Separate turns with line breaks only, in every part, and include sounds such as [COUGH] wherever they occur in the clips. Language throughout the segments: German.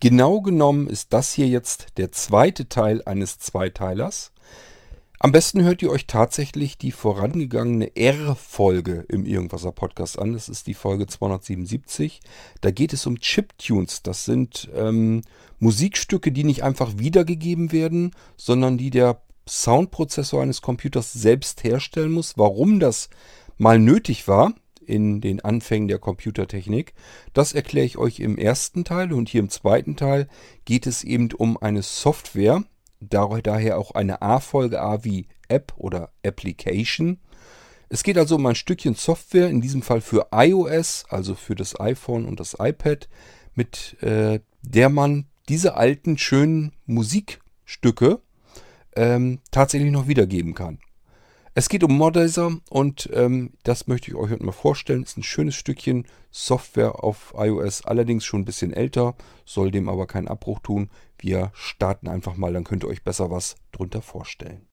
Genau genommen ist das hier jetzt der zweite Teil eines Zweiteilers. Am besten hört ihr euch tatsächlich die vorangegangene R-Folge im Irgendwasser Podcast an. Das ist die Folge 277. Da geht es um Chiptunes. Das sind ähm, Musikstücke, die nicht einfach wiedergegeben werden, sondern die der Soundprozessor eines Computers selbst herstellen muss. Warum das mal nötig war in den Anfängen der Computertechnik, das erkläre ich euch im ersten Teil. Und hier im zweiten Teil geht es eben um eine Software, daher auch eine A-Folge A wie App oder Application. Es geht also um ein Stückchen Software, in diesem Fall für iOS, also für das iPhone und das iPad, mit äh, der man diese alten schönen Musikstücke ähm, tatsächlich noch wiedergeben kann. Es geht um Modizer und ähm, das möchte ich euch heute mal vorstellen. Ist ein schönes Stückchen Software auf iOS, allerdings schon ein bisschen älter, soll dem aber keinen Abbruch tun. Wir starten einfach mal, dann könnt ihr euch besser was drunter vorstellen.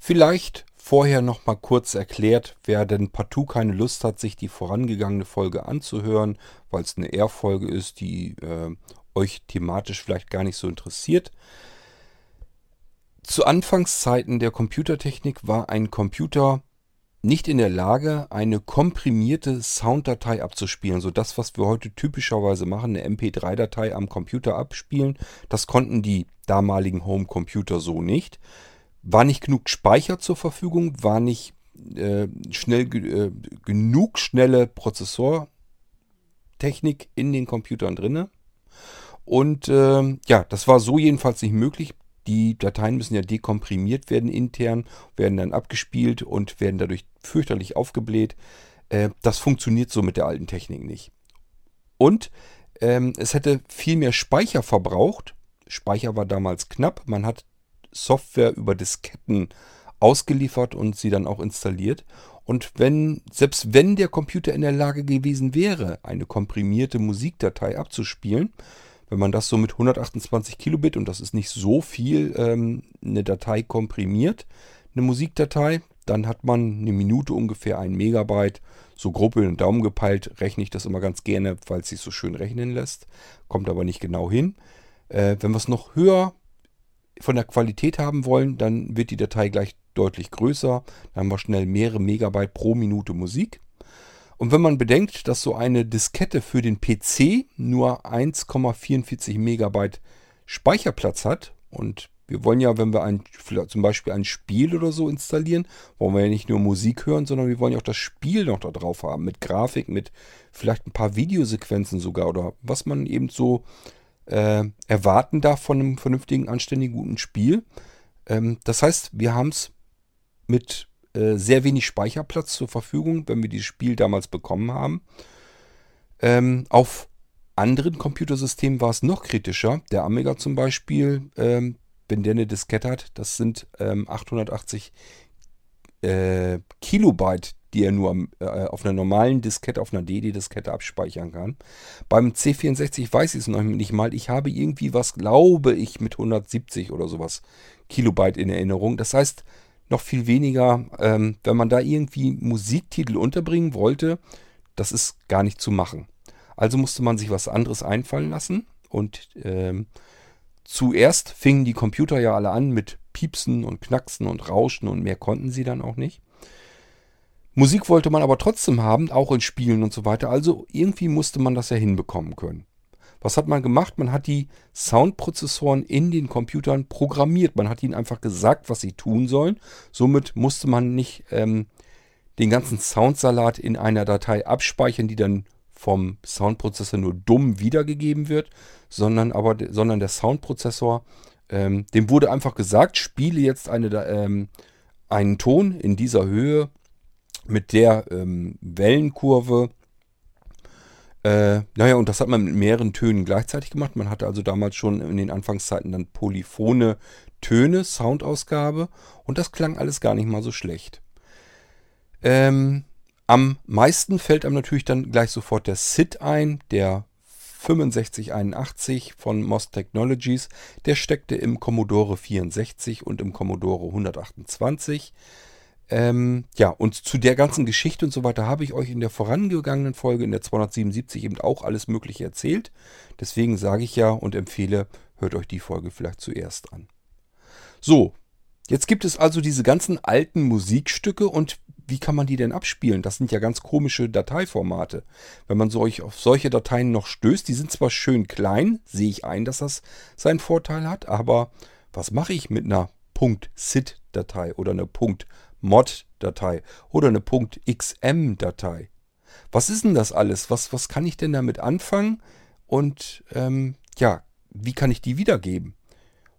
Vielleicht vorher noch mal kurz erklärt, wer denn partout keine Lust hat, sich die vorangegangene Folge anzuhören, weil es eine R-Folge ist, die äh, euch thematisch vielleicht gar nicht so interessiert. Zu Anfangszeiten der Computertechnik war ein Computer nicht in der Lage, eine komprimierte Sounddatei abzuspielen. So das, was wir heute typischerweise machen, eine MP3-Datei am Computer abspielen, das konnten die damaligen Homecomputer so nicht war nicht genug Speicher zur Verfügung, war nicht äh, schnell äh, genug schnelle Prozessortechnik in den Computern drinne. Und äh, ja, das war so jedenfalls nicht möglich. Die Dateien müssen ja dekomprimiert werden intern, werden dann abgespielt und werden dadurch fürchterlich aufgebläht. Äh, das funktioniert so mit der alten Technik nicht. Und ähm, es hätte viel mehr Speicher verbraucht. Speicher war damals knapp. Man hat Software über Disketten ausgeliefert und sie dann auch installiert. Und wenn, selbst wenn der Computer in der Lage gewesen wäre, eine komprimierte Musikdatei abzuspielen, wenn man das so mit 128 Kilobit, und das ist nicht so viel, ähm, eine Datei komprimiert, eine Musikdatei, dann hat man eine Minute ungefähr ein Megabyte. So grob über den Daumen gepeilt rechne ich das immer ganz gerne, weil es sich so schön rechnen lässt. Kommt aber nicht genau hin. Äh, wenn wir es noch höher von der Qualität haben wollen, dann wird die Datei gleich deutlich größer. Dann haben wir schnell mehrere Megabyte pro Minute Musik. Und wenn man bedenkt, dass so eine Diskette für den PC nur 1,44 Megabyte Speicherplatz hat und wir wollen ja, wenn wir ein, zum Beispiel ein Spiel oder so installieren, wollen wir ja nicht nur Musik hören, sondern wir wollen ja auch das Spiel noch da drauf haben. Mit Grafik, mit vielleicht ein paar Videosequenzen sogar oder was man eben so äh, erwarten darf von einem vernünftigen, anständigen, guten Spiel. Ähm, das heißt, wir haben es mit äh, sehr wenig Speicherplatz zur Verfügung, wenn wir dieses Spiel damals bekommen haben. Ähm, auf anderen Computersystemen war es noch kritischer. Der Amiga zum Beispiel, ähm, wenn der eine Diskette hat, das sind 880 ähm, äh, Kilobyte, die er nur äh, auf einer normalen Diskette, auf einer DD-Diskette abspeichern kann. Beim C64 weiß ich es noch nicht mal. Ich habe irgendwie was, glaube ich, mit 170 oder sowas Kilobyte in Erinnerung. Das heißt, noch viel weniger, ähm, wenn man da irgendwie Musiktitel unterbringen wollte, das ist gar nicht zu machen. Also musste man sich was anderes einfallen lassen und ähm, zuerst fingen die Computer ja alle an mit Piepsen und Knacksen und Rauschen und mehr konnten sie dann auch nicht. Musik wollte man aber trotzdem haben, auch in Spielen und so weiter. Also irgendwie musste man das ja hinbekommen können. Was hat man gemacht? Man hat die Soundprozessoren in den Computern programmiert. Man hat ihnen einfach gesagt, was sie tun sollen. Somit musste man nicht ähm, den ganzen Soundsalat in einer Datei abspeichern, die dann vom Soundprozessor nur dumm wiedergegeben wird, sondern aber sondern der Soundprozessor, ähm, dem wurde einfach gesagt, spiele jetzt eine, ähm, einen Ton in dieser Höhe mit der ähm, Wellenkurve. Äh, naja, und das hat man mit mehreren Tönen gleichzeitig gemacht. Man hatte also damals schon in den Anfangszeiten dann polyphone Töne, Soundausgabe. Und das klang alles gar nicht mal so schlecht. Ähm, am meisten fällt einem natürlich dann gleich sofort der SID ein, der 6581 von MOS Technologies. Der steckte im Commodore 64 und im Commodore 128. Ähm, ja, und zu der ganzen Geschichte und so weiter habe ich euch in der vorangegangenen Folge, in der 277, eben auch alles Mögliche erzählt. Deswegen sage ich ja und empfehle, hört euch die Folge vielleicht zuerst an. So, jetzt gibt es also diese ganzen alten Musikstücke und wie kann man die denn abspielen? Das sind ja ganz komische Dateiformate. Wenn man solch, auf solche Dateien noch stößt, die sind zwar schön klein, sehe ich ein, dass das seinen Vorteil hat, aber was mache ich mit einer .sit-Datei oder einer .mod-Datei oder einer .xm-Datei? Was ist denn das alles? Was, was kann ich denn damit anfangen? Und ähm, ja, wie kann ich die wiedergeben?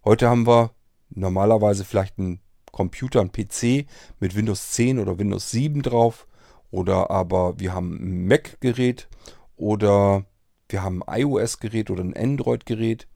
Heute haben wir normalerweise vielleicht einen Computer, einen PC mit Windows 10 oder Windows 7 drauf. Oder aber wir haben ein Mac-Gerät oder wir haben ein iOS-Gerät oder ein Android-Gerät.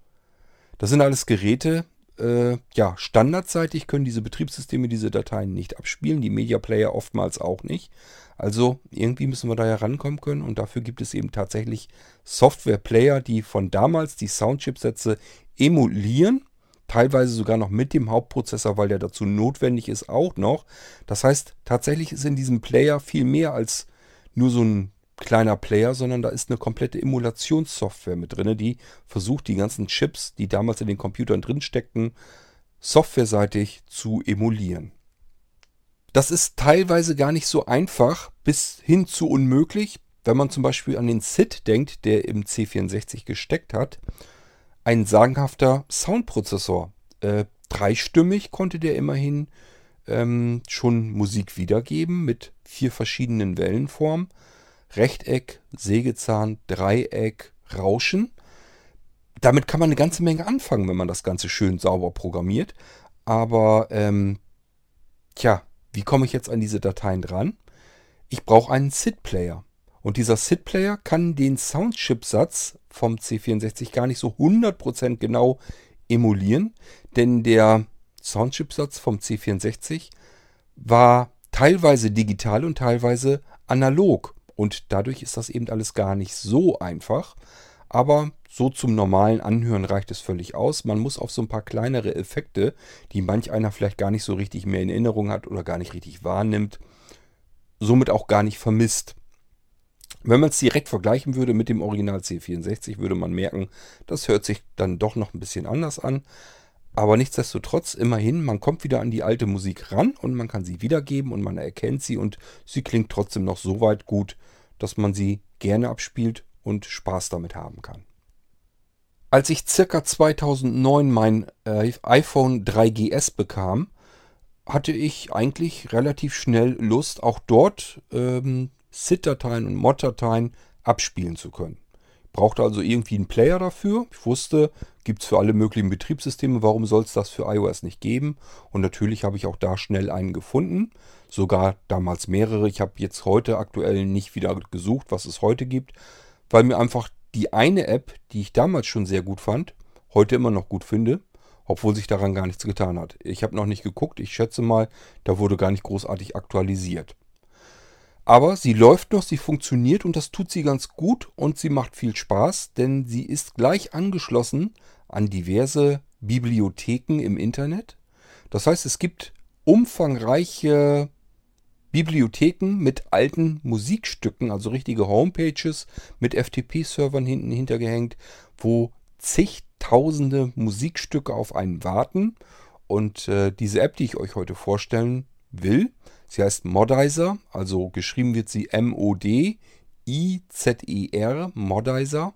Das sind alles Geräte, äh, ja, standardseitig können diese Betriebssysteme diese Dateien nicht abspielen, die Media Player oftmals auch nicht. Also irgendwie müssen wir da ja rankommen können und dafür gibt es eben tatsächlich Software-Player, die von damals die Soundchipsätze emulieren teilweise sogar noch mit dem Hauptprozessor, weil der dazu notwendig ist, auch noch. Das heißt, tatsächlich ist in diesem Player viel mehr als nur so ein kleiner Player, sondern da ist eine komplette Emulationssoftware mit drin, die versucht, die ganzen Chips, die damals in den Computern drin steckten, softwareseitig zu emulieren. Das ist teilweise gar nicht so einfach, bis hin zu unmöglich, wenn man zum Beispiel an den SID denkt, der im C64 gesteckt hat ein sagenhafter Soundprozessor. Äh, dreistimmig konnte der immerhin ähm, schon Musik wiedergeben mit vier verschiedenen Wellenformen. Rechteck, Sägezahn, Dreieck, Rauschen. Damit kann man eine ganze Menge anfangen, wenn man das Ganze schön sauber programmiert. Aber, ähm, tja, wie komme ich jetzt an diese Dateien dran? Ich brauche einen SID-Player. Und dieser SID-Player kann den Soundchip-Satz vom C64 gar nicht so 100% genau emulieren, denn der Soundchipsatz vom C64 war teilweise digital und teilweise analog und dadurch ist das eben alles gar nicht so einfach, aber so zum normalen Anhören reicht es völlig aus. Man muss auf so ein paar kleinere Effekte, die manch einer vielleicht gar nicht so richtig mehr in Erinnerung hat oder gar nicht richtig wahrnimmt, somit auch gar nicht vermisst. Wenn man es direkt vergleichen würde mit dem Original C64, würde man merken, das hört sich dann doch noch ein bisschen anders an. Aber nichtsdestotrotz, immerhin, man kommt wieder an die alte Musik ran und man kann sie wiedergeben und man erkennt sie und sie klingt trotzdem noch so weit gut, dass man sie gerne abspielt und Spaß damit haben kann. Als ich circa 2009 mein äh, iPhone 3GS bekam, hatte ich eigentlich relativ schnell Lust, auch dort ähm, SID-Dateien und Mod-Dateien abspielen zu können. Ich brauchte also irgendwie einen Player dafür. Ich wusste, gibt es für alle möglichen Betriebssysteme, warum soll es das für iOS nicht geben? Und natürlich habe ich auch da schnell einen gefunden. Sogar damals mehrere. Ich habe jetzt heute aktuell nicht wieder gesucht, was es heute gibt, weil mir einfach die eine App, die ich damals schon sehr gut fand, heute immer noch gut finde, obwohl sich daran gar nichts getan hat. Ich habe noch nicht geguckt, ich schätze mal, da wurde gar nicht großartig aktualisiert. Aber sie läuft noch, sie funktioniert und das tut sie ganz gut und sie macht viel Spaß, denn sie ist gleich angeschlossen an diverse Bibliotheken im Internet. Das heißt, es gibt umfangreiche Bibliotheken mit alten Musikstücken, also richtige Homepages mit FTP-Servern hinten hintergehängt, wo zigtausende Musikstücke auf einen warten. Und äh, diese App, die ich euch heute vorstellen will, Sie heißt Modizer, also geschrieben wird sie M-O-D-I-Z-E-R, Modizer.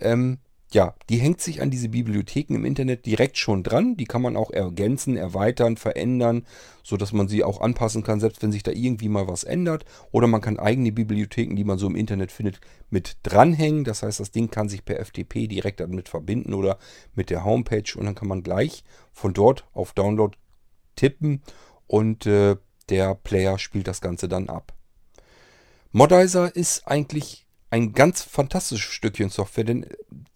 Ähm, ja, die hängt sich an diese Bibliotheken im Internet direkt schon dran. Die kann man auch ergänzen, erweitern, verändern, sodass man sie auch anpassen kann, selbst wenn sich da irgendwie mal was ändert. Oder man kann eigene Bibliotheken, die man so im Internet findet, mit dranhängen. Das heißt, das Ding kann sich per FTP direkt damit verbinden oder mit der Homepage und dann kann man gleich von dort auf Download tippen und äh, der Player spielt das Ganze dann ab. Modizer ist eigentlich ein ganz fantastisches Stückchen Software, denn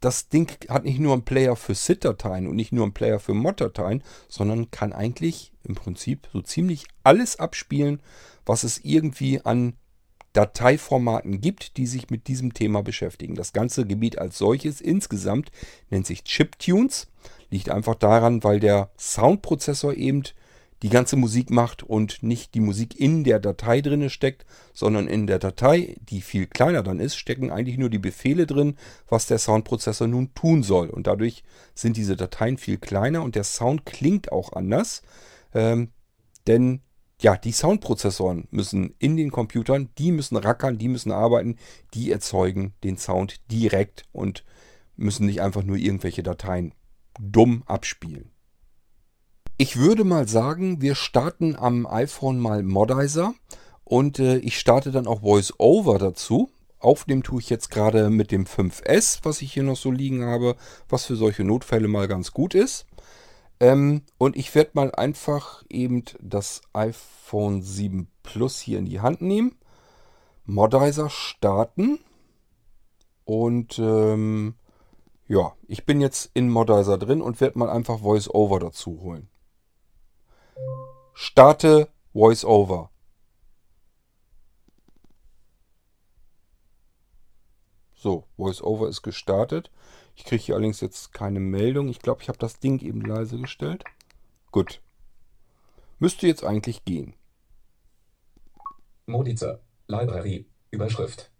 das Ding hat nicht nur einen Player für SID-Dateien und nicht nur einen Player für Mod-Dateien, sondern kann eigentlich im Prinzip so ziemlich alles abspielen, was es irgendwie an Dateiformaten gibt, die sich mit diesem Thema beschäftigen. Das ganze Gebiet als solches insgesamt nennt sich Chiptunes. Liegt einfach daran, weil der Soundprozessor eben die ganze Musik macht und nicht die Musik in der Datei drinne steckt, sondern in der Datei, die viel kleiner dann ist, stecken eigentlich nur die Befehle drin, was der Soundprozessor nun tun soll. Und dadurch sind diese Dateien viel kleiner und der Sound klingt auch anders. Ähm, denn ja, die Soundprozessoren müssen in den Computern, die müssen rackern, die müssen arbeiten, die erzeugen den Sound direkt und müssen nicht einfach nur irgendwelche Dateien dumm abspielen. Ich würde mal sagen, wir starten am iPhone mal Modizer und äh, ich starte dann auch VoiceOver dazu. Aufnehmen tue ich jetzt gerade mit dem 5S, was ich hier noch so liegen habe, was für solche Notfälle mal ganz gut ist. Ähm, und ich werde mal einfach eben das iPhone 7 Plus hier in die Hand nehmen. Modizer starten. Und ähm, ja, ich bin jetzt in Modizer drin und werde mal einfach VoiceOver dazu holen. Starte VoiceOver. So, VoiceOver ist gestartet. Ich kriege hier allerdings jetzt keine Meldung. Ich glaube, ich habe das Ding eben leise gestellt. Gut. Müsste jetzt eigentlich gehen.
Modizer, Library, Überschrift.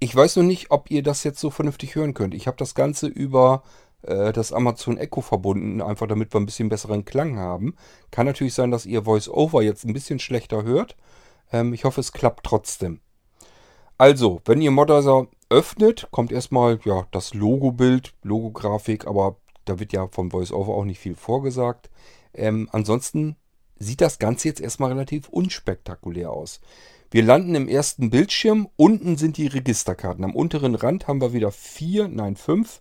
Ich weiß noch nicht, ob ihr das jetzt so vernünftig hören könnt. Ich habe das Ganze über das Amazon Echo verbunden, einfach damit wir ein bisschen besseren Klang haben. Kann natürlich sein, dass ihr VoiceOver jetzt ein bisschen schlechter hört. Ähm, ich hoffe, es klappt trotzdem. Also, wenn ihr Modizer öffnet, kommt erstmal ja, das Logo-Bild, Logo-Grafik, aber da wird ja vom VoiceOver auch nicht viel vorgesagt. Ähm, ansonsten sieht das Ganze jetzt erstmal relativ unspektakulär aus. Wir landen im ersten Bildschirm. Unten sind die Registerkarten. Am unteren Rand haben wir wieder vier, nein fünf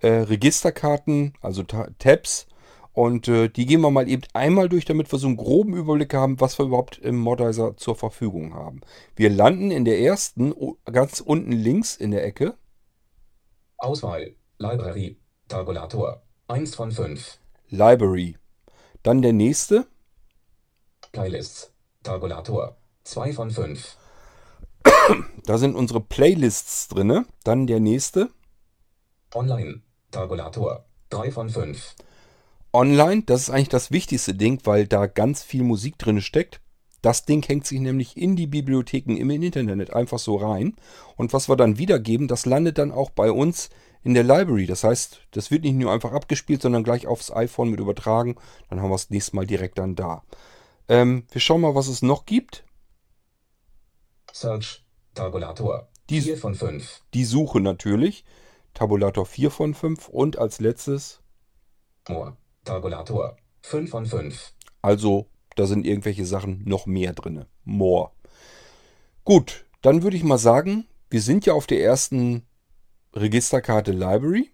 äh, Registerkarten, also Tabs. Und äh, die gehen wir mal eben einmal durch, damit wir so einen groben Überblick haben, was wir überhaupt im Modizer zur Verfügung haben. Wir landen in der ersten, ganz unten links in der Ecke.
Auswahl, Library, Tabulator, 1 von 5.
Library. Dann der nächste.
Playlists, Tabulator, 2 von 5.
Da sind unsere Playlists drin. Dann der nächste.
Online, Tabulator, 3 von 5
online, das ist eigentlich das wichtigste Ding, weil da ganz viel Musik drin steckt. Das Ding hängt sich nämlich in die Bibliotheken im Internet einfach so rein. Und was wir dann wiedergeben, das landet dann auch bei uns in der Library. Das heißt, das wird nicht nur einfach abgespielt, sondern gleich aufs iPhone mit übertragen. Dann haben wir es nächstes Mal direkt dann da. Ähm, wir schauen mal, was es noch gibt.
Search, Tabulator,
die,
4 von 5.
Die Suche natürlich. Tabulator 4 von 5. Und als letztes
More. Tabulator. 5 von 5.
Also, da sind irgendwelche Sachen noch mehr drin. More. Gut, dann würde ich mal sagen, wir sind ja auf der ersten Registerkarte Library.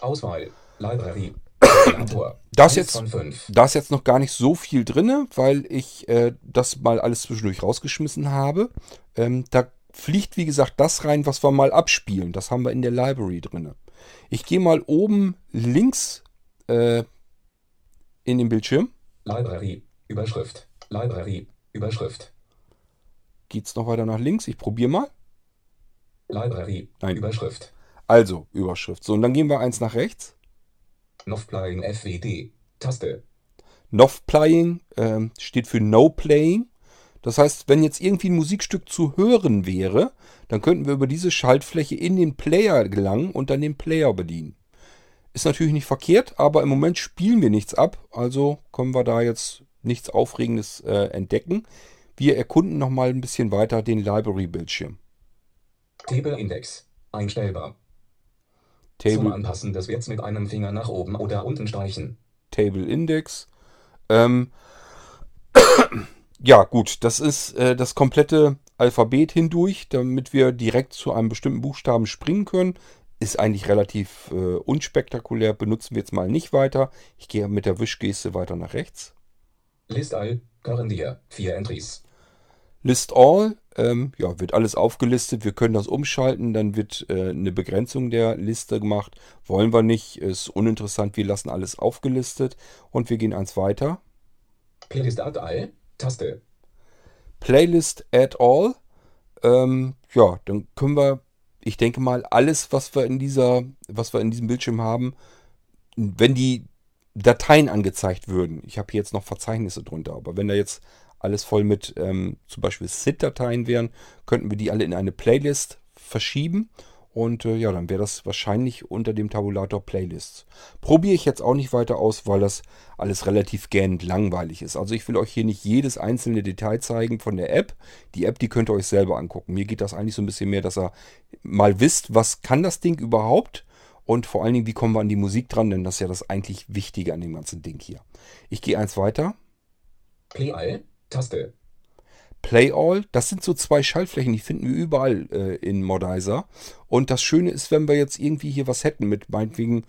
Auswahl. Library. [CLEARS THROAT]
Da ist jetzt, da ist jetzt noch gar nicht so viel drin, weil ich äh, das mal alles zwischendurch rausgeschmissen habe. Ähm, da fliegt, wie gesagt, das rein, was wir mal abspielen. Das haben wir in der Library drin. Ich gehe mal oben links äh, in den Bildschirm.
Library, Überschrift, Library, Überschrift.
Geht's noch weiter nach links? Ich probiere mal.
Library,
Nein.
Überschrift.
Also, Überschrift. So, und dann gehen wir eins nach rechts.
Novplaying FWD, Taste.
Novplaying äh, steht für No Playing. Das heißt, wenn jetzt irgendwie ein Musikstück zu hören wäre, dann könnten wir über diese Schaltfläche in den Player gelangen und dann den Player bedienen. Ist natürlich nicht verkehrt, aber im Moment spielen wir nichts ab. Also können wir da jetzt nichts Aufregendes äh, entdecken. Wir erkunden nochmal ein bisschen weiter den Library-Bildschirm.
Table Index. Einstellbar.
Table,
Zum Anpassen des Werts mit einem Finger nach oben oder unten streichen.
Table Index. Ähm, ja, gut, das ist äh, das komplette Alphabet hindurch, damit wir direkt zu einem bestimmten Buchstaben springen können. Ist eigentlich relativ äh, unspektakulär, benutzen wir jetzt mal nicht weiter. Ich gehe mit der Wischgeste weiter nach rechts.
List all, year, 4 Entries.
List all, ähm, ja, wird alles aufgelistet. Wir können das umschalten, dann wird äh, eine Begrenzung der Liste gemacht. Wollen wir nicht, ist uninteressant. Wir lassen alles aufgelistet und wir gehen eins weiter.
Playlist add all, Taste.
Playlist add all. Ähm, ja, dann können wir, ich denke mal, alles, was wir in dieser, was wir in diesem Bildschirm haben, wenn die Dateien angezeigt würden, ich habe hier jetzt noch Verzeichnisse drunter, aber wenn da jetzt alles voll mit ähm, zum Beispiel SID-Dateien wären, könnten wir die alle in eine Playlist verschieben und äh, ja, dann wäre das wahrscheinlich unter dem Tabulator Playlists. Probiere ich jetzt auch nicht weiter aus, weil das alles relativ gähnend langweilig ist. Also ich will euch hier nicht jedes einzelne Detail zeigen von der App. Die App, die könnt ihr euch selber angucken. Mir geht das eigentlich so ein bisschen mehr, dass ihr mal wisst, was kann das Ding überhaupt und vor allen Dingen, wie kommen wir an die Musik dran, denn das ist ja das eigentlich Wichtige an dem ganzen Ding hier. Ich gehe eins weiter.
Play All, Taste.
Play All, das sind so zwei Schaltflächen, die finden wir überall äh, in Modizer. Und das Schöne ist, wenn wir jetzt irgendwie hier was hätten mit meinetwegen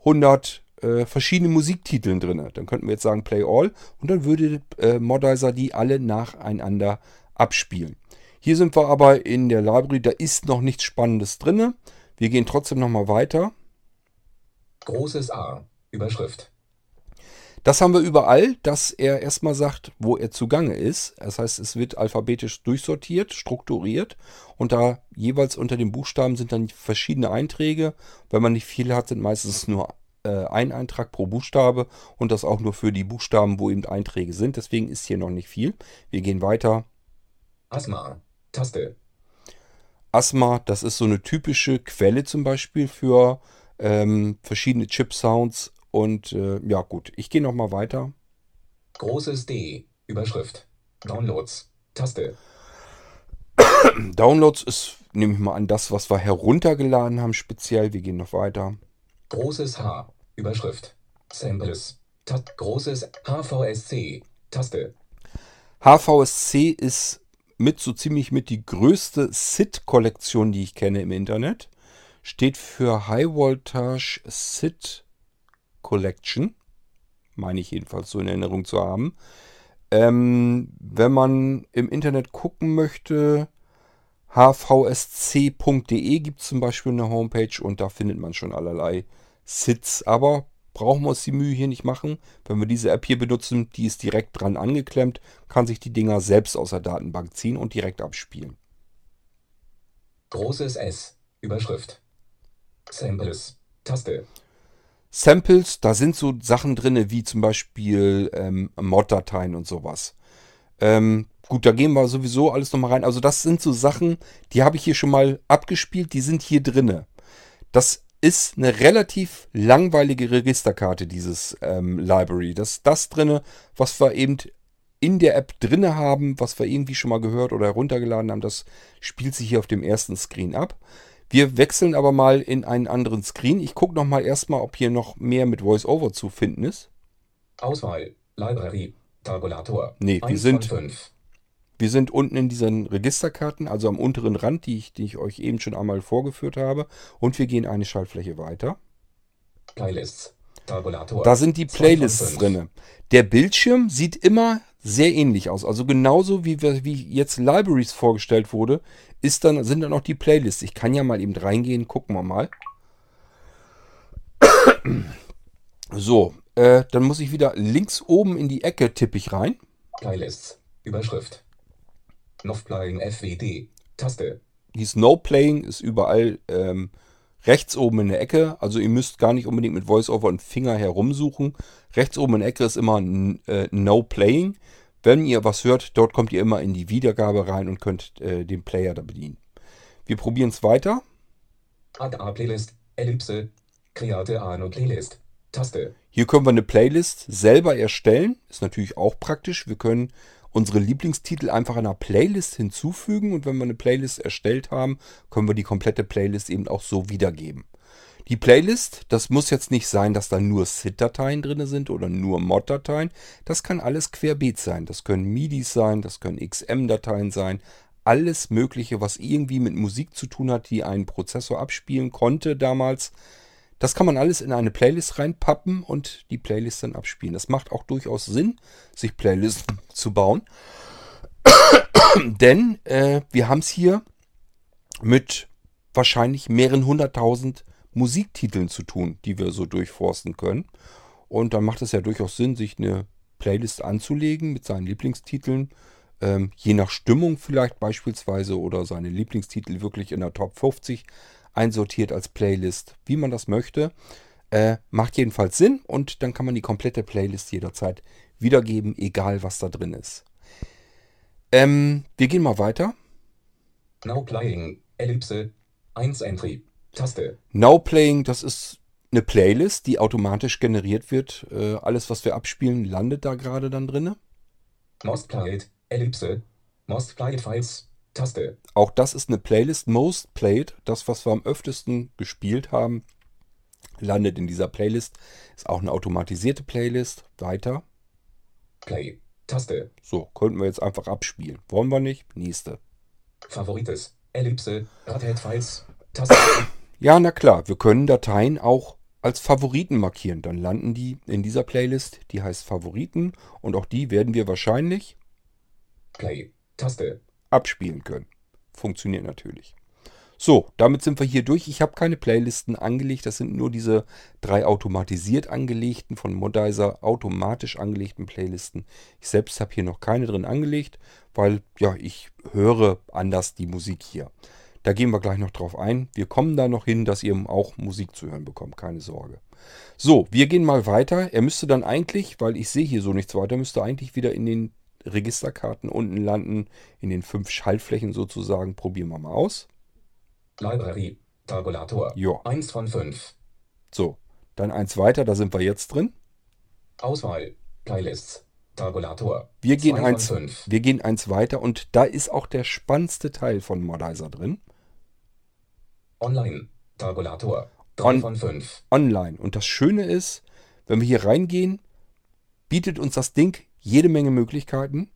100 äh, verschiedenen Musiktiteln drin, dann könnten wir jetzt sagen Play All und dann würde äh, Modizer die alle nacheinander abspielen. Hier sind wir aber in der Library, da ist noch nichts Spannendes drin. Wir gehen trotzdem nochmal weiter.
Großes A. Überschrift.
Das haben wir überall, dass er erstmal sagt, wo er zugange ist. Das heißt, es wird alphabetisch durchsortiert, strukturiert und da jeweils unter den Buchstaben sind dann verschiedene Einträge. Wenn man nicht viel hat, sind meistens nur äh, ein Eintrag pro Buchstabe und das auch nur für die Buchstaben, wo eben Einträge sind. Deswegen ist hier noch nicht viel. Wir gehen weiter.
Asthma. Taste.
Asthma, das ist so eine typische Quelle zum Beispiel für ähm, verschiedene Chip-Sounds und äh, ja gut, ich gehe nochmal weiter.
Großes D. Überschrift. Downloads. Taste. [COUGHS]
Downloads ist, nehme ich mal an, das, was wir heruntergeladen haben, speziell. Wir gehen noch weiter.
Großes H. Überschrift. Samples. Tat großes HVSC. Taste.
HVSC ist mit so ziemlich mit die größte SID-Kollektion, die ich kenne im Internet. Steht für High Voltage SID Collection. Meine ich jedenfalls so in Erinnerung zu haben. Ähm, wenn man im Internet gucken möchte, hvsc.de gibt es zum Beispiel eine Homepage und da findet man schon allerlei Sits. Aber brauchen wir uns die Mühe hier nicht machen. Wenn wir diese App hier benutzen, die ist direkt dran angeklemmt, kann sich die Dinger selbst aus der Datenbank ziehen und direkt abspielen.
Großes S. Überschrift. Samples. Taste.
Samples, da sind so Sachen drin, wie zum Beispiel ähm, Mod-Dateien und sowas. Ähm, gut, da gehen wir sowieso alles nochmal rein. Also das sind so Sachen, die habe ich hier schon mal abgespielt, die sind hier drinne. Das ist eine relativ langweilige Registerkarte, dieses ähm, Library. Das ist das drinne, was wir eben in der App drinne haben, was wir irgendwie schon mal gehört oder heruntergeladen haben. Das spielt sich hier auf dem ersten Screen ab. Wir wechseln aber mal in einen anderen Screen. Ich gucke nochmal erstmal, ob hier noch mehr mit VoiceOver zu finden ist.
Auswahl. Library. Tabulator.
Nee, wir sind, wir sind unten in diesen Registerkarten, also am unteren Rand, die ich, die ich euch eben schon einmal vorgeführt habe. Und wir gehen eine Schaltfläche weiter.
Playlists. Tabulator.
Da sind die Playlists drin. Der Bildschirm sieht immer sehr ähnlich aus. Also genauso wie, wir, wie jetzt Libraries vorgestellt wurde, ist dann, sind dann auch die Playlists. Ich kann ja mal eben reingehen, gucken wir mal. [CLEARS THROAT] So, äh, dann muss ich wieder links oben in die Ecke tippe ich rein.
Playlists. Überschrift. Noch Playing FWD. Taste.
Dies No Playing ist überall ähm, rechts oben in der Ecke. Also ihr müsst gar nicht unbedingt mit VoiceOver und Finger herumsuchen. Rechts oben in der Ecke ist immer äh, No Playing. Wenn ihr was hört, dort kommt ihr immer in die Wiedergabe rein und könnt äh, den Player da bedienen. Wir probieren es weiter.
Add a Playlist. Ellipse. Create a no Playlist. Taste.
Hier können wir eine Playlist selber erstellen. Ist natürlich auch praktisch. Wir können unsere Lieblingstitel einfach einer Playlist hinzufügen und wenn wir eine Playlist erstellt haben, können wir die komplette Playlist eben auch so wiedergeben. Die Playlist, das muss jetzt nicht sein, dass da nur SID-Dateien drin sind oder nur Mod-Dateien. Das kann alles querbeet sein. Das können MIDIs sein, das können XM-Dateien sein. Alles Mögliche, was irgendwie mit Musik zu tun hat, die ein Prozessor abspielen konnte damals. Das kann man alles in eine Playlist reinpappen und die Playlist dann abspielen. Das macht auch durchaus Sinn, sich Playlisten zu bauen. [COUGHS] Denn äh, wir haben es hier mit wahrscheinlich mehreren hunderttausend Musiktiteln zu tun, die wir so durchforsten können. Und dann macht es ja durchaus Sinn, sich eine Playlist anzulegen mit seinen Lieblingstiteln. ähm, je nach Stimmung vielleicht beispielsweise oder seine Lieblingstitel wirklich in der Top 50 einsortiert als Playlist, wie man das möchte. Äh, macht jedenfalls Sinn und dann kann man die komplette Playlist jederzeit wiedergeben, egal was da drin ist. Ähm, wir gehen mal weiter.
Now playing. Ellipse. 1 Entry. Taste.
Now Playing, das ist eine Playlist, die automatisch generiert wird. Äh, alles, was wir abspielen, landet da gerade dann drin.
Most played. Ellipse. Most played Files. Taste.
Auch das ist eine Playlist. Most Played, das, was wir am öftesten gespielt haben, landet in dieser Playlist. Ist auch eine automatisierte Playlist. Weiter.
Play. Taste.
So, könnten wir jetzt einfach abspielen. Wollen wir nicht? Nächste.
Favorites. Ellipse. Radhead Files. Taste. [COUGHS]
Ja, na klar, wir können Dateien auch als Favoriten markieren. Dann landen die in dieser Playlist, die heißt Favoriten. Und auch die werden wir wahrscheinlich
Play. Taste.
Abspielen können. Funktioniert natürlich. So, damit sind wir hier durch. Ich habe keine Playlisten angelegt. Das sind nur diese drei automatisiert angelegten, von Modizer automatisch angelegten Playlisten. Ich selbst habe hier noch keine drin angelegt, weil ja, ich höre anders die Musik hier. Da gehen wir gleich noch drauf ein. Wir kommen da noch hin, dass ihr auch Musik zu hören bekommt. Keine Sorge. So, wir gehen mal weiter. Er müsste dann eigentlich, weil ich sehe hier so nichts weiter, müsste eigentlich wieder in den Registerkarten unten landen, in den fünf Schaltflächen sozusagen. Probieren wir mal aus.
Library. Tabulator.
Ja.
1 von 5.
So, dann eins weiter, da sind wir jetzt drin.
Auswahl. Playlists. Tabulator.
Wir gehen, eins,
von fünf.
wir gehen eins weiter und da ist auch der spannendste Teil von Modizer drin.
Online. Tabulator. 3
On-
von 5.
Online. Und das Schöne ist, wenn wir hier reingehen, bietet uns das Ding jede Menge Möglichkeiten.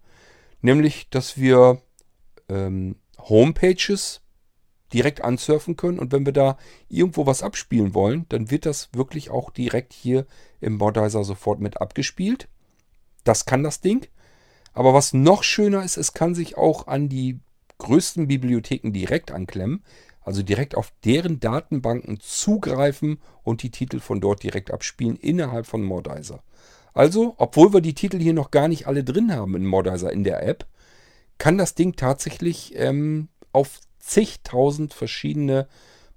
Nämlich, dass wir ähm, Homepages direkt ansurfen können. Und wenn wir da irgendwo was abspielen wollen, dann wird das wirklich auch direkt hier im Modizer sofort mit abgespielt. Das kann das Ding. Aber was noch schöner ist, es kann sich auch an die größten Bibliotheken direkt anklemmen. Also direkt auf deren Datenbanken zugreifen und die Titel von dort direkt abspielen innerhalb von Modizer. Also, obwohl wir die Titel hier noch gar nicht alle drin haben in Modizer in der App, kann das Ding tatsächlich ähm, auf zigtausend verschiedene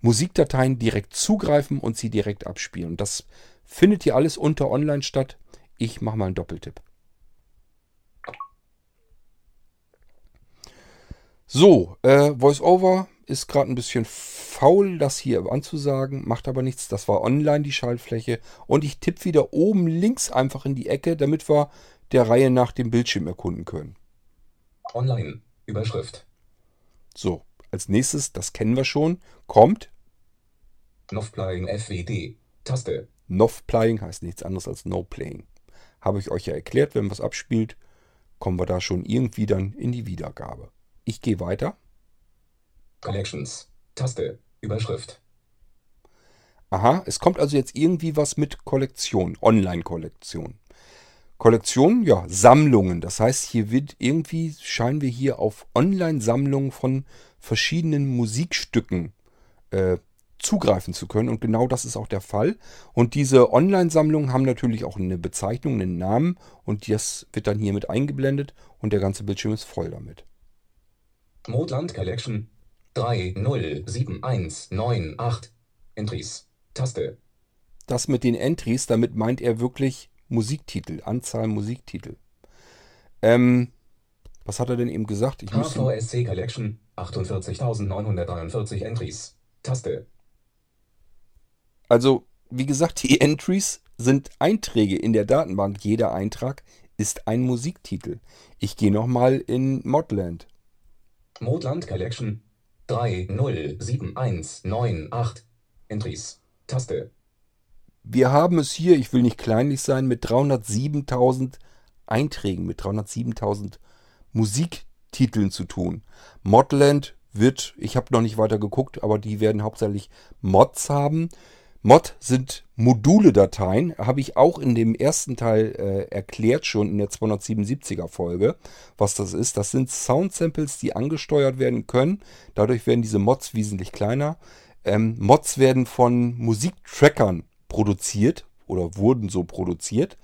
Musikdateien direkt zugreifen und sie direkt abspielen. Und das findet hier alles unter Online statt. Ich mache mal einen Doppeltipp. So, äh, VoiceOver ist gerade ein bisschen faul, das hier anzusagen, macht aber nichts. Das war online die Schaltfläche. Und ich tippe wieder oben links einfach in die Ecke, damit wir der Reihe nach dem Bildschirm erkunden können.
Online. Überschrift.
So, als nächstes, das kennen wir schon, kommt
Noch Playing FWD. Taste.
Nov Playing, heißt nichts anderes als No Playing. Habe ich euch ja erklärt, wenn was abspielt, kommen wir da schon irgendwie dann in die Wiedergabe. Ich gehe weiter.
Collections. Taste. Überschrift.
Aha, es kommt also jetzt irgendwie was mit Kollektion, Online-Kollektion. Kollektion, ja, Sammlungen. Das heißt, hier wird irgendwie, scheinen wir hier auf Online-Sammlungen von verschiedenen Musikstücken äh, zugreifen zu können. Und genau das ist auch der Fall. Und diese Online-Sammlungen haben natürlich auch eine Bezeichnung, einen Namen. Und das wird dann hier mit eingeblendet. Und der ganze Bildschirm ist voll damit.
Modland Collection. 307198. Entries. Taste.
Das mit den Entries, damit meint er wirklich Musiktitel, Anzahl Musiktitel. Ähm, was hat er denn eben gesagt? Ich
HVSC Collection. 48.943 Entries. Taste.
Also, wie gesagt, die [LAUGHS] Entries sind Einträge in der Datenbank. Jeder Eintrag ist ein Musiktitel. Ich gehe nochmal in Modland.
Modland Collection. 307198. Entries. Taste.
Wir haben es hier, ich will nicht kleinlich sein, mit 307.000 Einträgen, mit 307.000 Musiktiteln zu tun. Modland wird, ich habe noch nicht weiter geguckt, aber die werden hauptsächlich Mods haben. Mod sind Module-Dateien, habe ich auch in dem ersten Teil äh, erklärt, schon in der 277er Folge, was das ist. Das sind Sound-Samples, die angesteuert werden können. Dadurch werden diese Mods wesentlich kleiner. Ähm, Mods werden von Musiktrackern produziert oder wurden so produziert.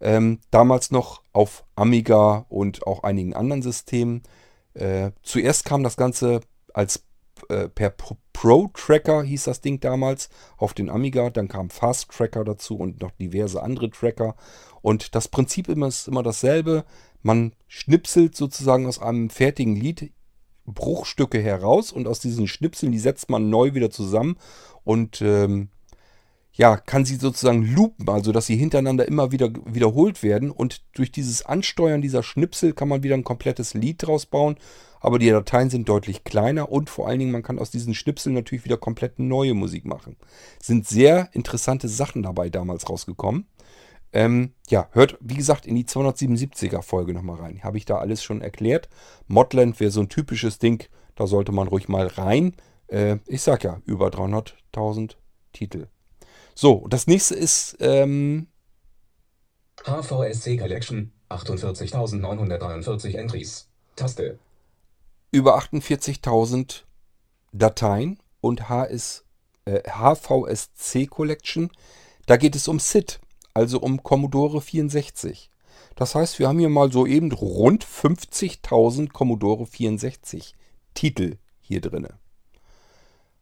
Ähm, damals noch auf Amiga und auch einigen anderen Systemen. Äh, zuerst kam das Ganze als äh, per Pro Tracker hieß das Ding damals auf den Amiga, dann kam Fast Tracker dazu und noch diverse andere Tracker. Und das Prinzip ist immer dasselbe. Man schnipselt sozusagen aus einem fertigen Lied Bruchstücke heraus und aus diesen Schnipseln, die setzt man neu wieder zusammen und ähm, ja, kann sie sozusagen loopen, also dass sie hintereinander immer wieder wiederholt werden und durch dieses Ansteuern dieser Schnipsel kann man wieder ein komplettes Lied draus bauen, aber die Dateien sind deutlich kleiner und vor allen Dingen man kann aus diesen Schnipseln natürlich wieder komplett neue Musik machen. Sind sehr interessante Sachen dabei damals rausgekommen. Ähm, ja, hört wie gesagt in die 277er Folge nochmal rein. Habe ich da alles schon erklärt. Modland wäre so ein typisches Ding, da sollte man ruhig mal rein. Äh, ich sag ja, über 300.000 Titel. So, das nächste ist ähm,
HVSC Collection 48.943 Entries. Taste.
Über 48.000 Dateien und HS, äh, HVSC Collection. Da geht es um SID, also um Commodore 64. Das heißt, wir haben hier mal so eben rund 50.000 Commodore 64 Titel hier drinne.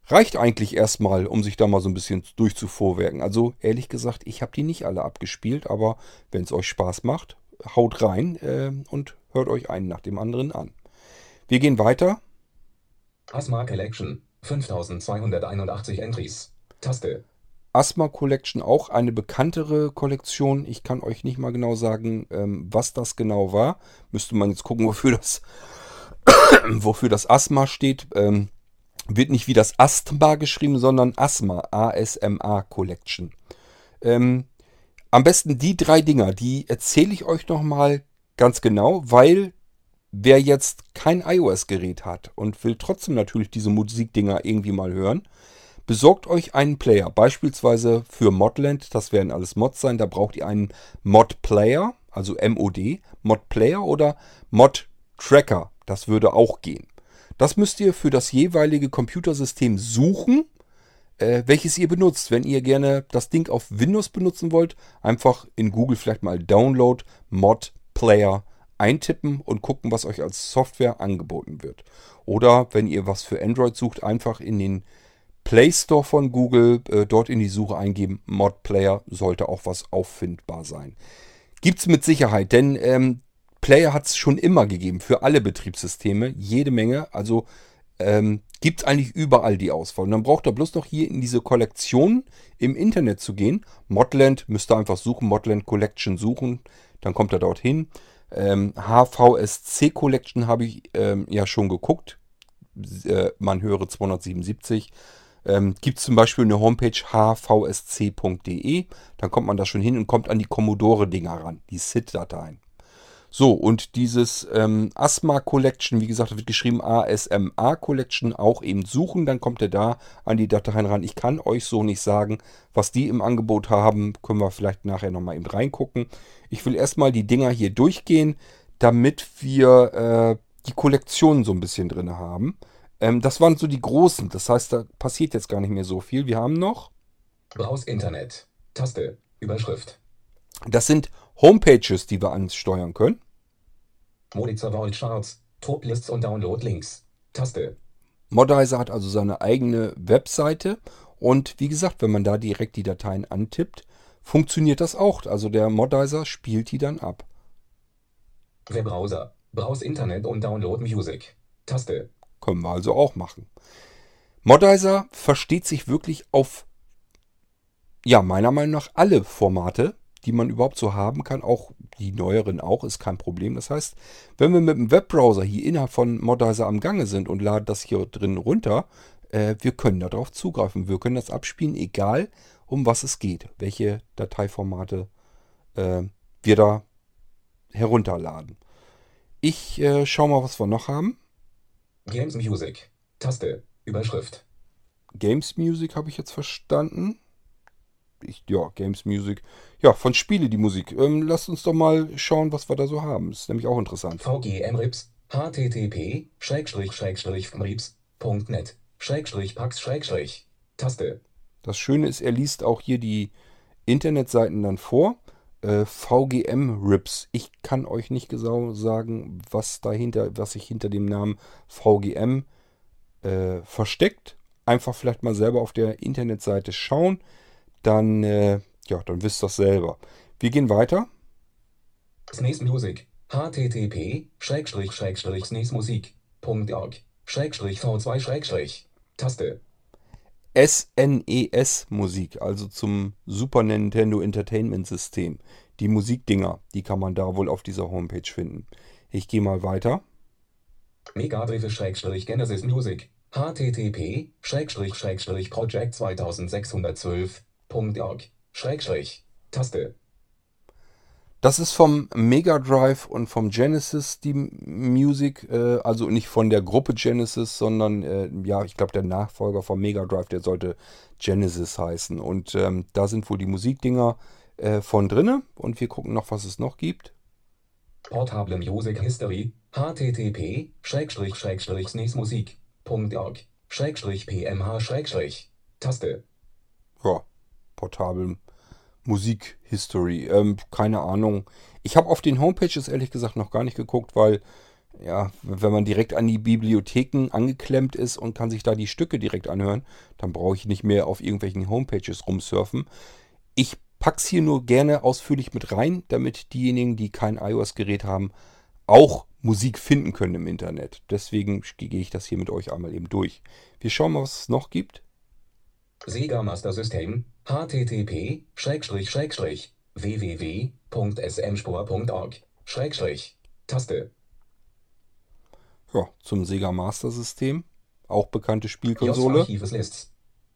Reicht eigentlich erstmal, um sich da mal so ein bisschen durchzuvorwerken. Also ehrlich gesagt, ich habe die nicht alle abgespielt, aber wenn es euch Spaß macht, haut rein äh, und hört euch einen nach dem anderen an. Wir gehen weiter.
Asma Collection 5281 Entries. Taste.
Asthma Collection auch eine bekanntere Kollektion. Ich kann euch nicht mal genau sagen, ähm, was das genau war. Müsste man jetzt gucken, [LAUGHS] wofür das, [COUGHS] wofür das Asthma steht. Ähm, wird nicht wie das Asthma geschrieben, sondern Asthma, A-S-M-A Collection. Ähm, am besten die drei Dinger, die erzähle ich euch nochmal ganz genau, weil wer jetzt kein iOS-Gerät hat und will trotzdem natürlich diese Musikdinger irgendwie mal hören, besorgt euch einen Player. Beispielsweise für Modland, das werden alles Mods sein, da braucht ihr einen Mod-Player, also MOD, Mod-Player oder Mod-Tracker. Das würde auch gehen. Das müsst ihr für das jeweilige Computersystem suchen, äh, welches ihr benutzt. Wenn ihr gerne das Ding auf Windows benutzen wollt, einfach in Google vielleicht mal Download Mod Player eintippen und gucken, was euch als Software angeboten wird. Oder wenn ihr was für Android sucht, einfach in den Play Store von Google äh, dort in die Suche eingeben. Mod Player sollte auch was auffindbar sein. Gibt es mit Sicherheit, denn ähm, Player hat es schon immer gegeben, für alle Betriebssysteme, jede Menge. Also ähm, gibt es eigentlich überall die Auswahl. Und dann braucht ihr bloß noch hier in diese Kollektion im Internet zu gehen. Modland müsst ihr einfach suchen, Modland Collection suchen, dann kommt er dorthin. Ähm, HVSC Collection habe ich ähm, ja schon geguckt. Äh, man höre 277. Ähm, Gibt es zum Beispiel eine Homepage hvsc.de. Dann kommt man da schon hin und kommt an die Commodore-Dinger ran, die SID-Dateien. So, und dieses ähm, Asma Collection, wie gesagt, wird geschrieben ASMA Collection, auch eben suchen, dann kommt ihr da an die Dateien ran. Ich kann euch so nicht sagen, was die im Angebot haben, können wir vielleicht nachher nochmal eben reingucken. Ich will erstmal die Dinger hier durchgehen, damit wir äh, die Kollektion so ein bisschen drin haben. Ähm, das waren so die großen, das heißt, da passiert jetzt gar nicht mehr so viel. Wir haben noch,
Browse Internet. Taste. Überschrift.
das sind Homepages, die wir ansteuern können.
Monitor Vault Charts. Top-Lists und Download-Links. Taste.
Modizer hat also seine eigene Webseite und wie gesagt, wenn man da direkt die Dateien antippt, funktioniert das auch. Also der Modizer spielt die dann ab.
Webbrowser. Browse Internet und Download Music. Taste.
Können wir also auch machen. Modizer versteht sich wirklich auf, ja, meiner Meinung nach alle Formate, die man überhaupt so haben kann. Auch die neueren auch, ist kein Problem. Das heißt, wenn wir mit dem Webbrowser hier innerhalb von Modizer am Gange sind und laden das hier drin runter, äh, wir können darauf zugreifen. Wir können das abspielen, egal um was es geht, welche Dateiformate äh, wir da herunterladen. Ich äh, schau mal, was wir noch haben.
Games Music. Taste. Überschrift.
Games Music habe ich jetzt verstanden. Ich, ja, Games Music. Ja, von Spiele die Musik. Ähm, lasst uns doch mal schauen, was wir da so haben. ist nämlich auch interessant.
VGMRips. http Schrägstrich Schrägstrich Rips.net Schrägstrich Pax Schrägstrich. Taste.
Das Schöne ist, er liest auch hier die Internetseiten dann vor. Äh, VGM-Rips. Ich kann euch nicht genau sagen, was dahinter, was sich hinter dem Namen VGM äh, versteckt. Einfach vielleicht mal selber auf der Internetseite schauen dann, äh, ja, dann wisst ihr das selber. Wir gehen weiter.
Sneeze Music. http sneezemusik.org v2 Taste.
SNES Musik, also zum Super Nintendo Entertainment System. Die Musikdinger, die kann man da wohl auf dieser Homepage finden. Ich gehe mal weiter.
Megadrive Schrägstrich Genesis Music. http Schrägstrich Schrägstrich project 2612 Org, Schrägstrich, Taste.
Das ist vom Mega Drive und vom Genesis die Music, äh, also nicht von der Gruppe Genesis, sondern äh, ja, ich glaube der Nachfolger vom Mega Drive, der sollte Genesis heißen. Und ähm, da sind wohl die Musikdinger äh, von drinne und wir gucken noch, was es noch gibt.
Portable Music History, http, Schrägstrich, Schrägstrich, snesmusik.org, Schrägstrich, pmh, Schrägstrich, Taste.
Ja, portabel Musik History. Ähm, keine Ahnung. Ich habe auf den Homepages ehrlich gesagt noch gar nicht geguckt, weil ja, wenn man direkt an die Bibliotheken angeklemmt ist und kann sich da die Stücke direkt anhören, dann brauche ich nicht mehr auf irgendwelchen Homepages rumsurfen. Ich pack's hier nur gerne ausführlich mit rein, damit diejenigen, die kein iOS-Gerät haben, auch Musik finden können im Internet. Deswegen gehe ich das hier mit euch einmal eben durch. Wir schauen mal, was es noch gibt.
Sega Master System. Http www.smspor.org Taste
Ja, zum Sega Master System. Auch bekannte Spielkonsole.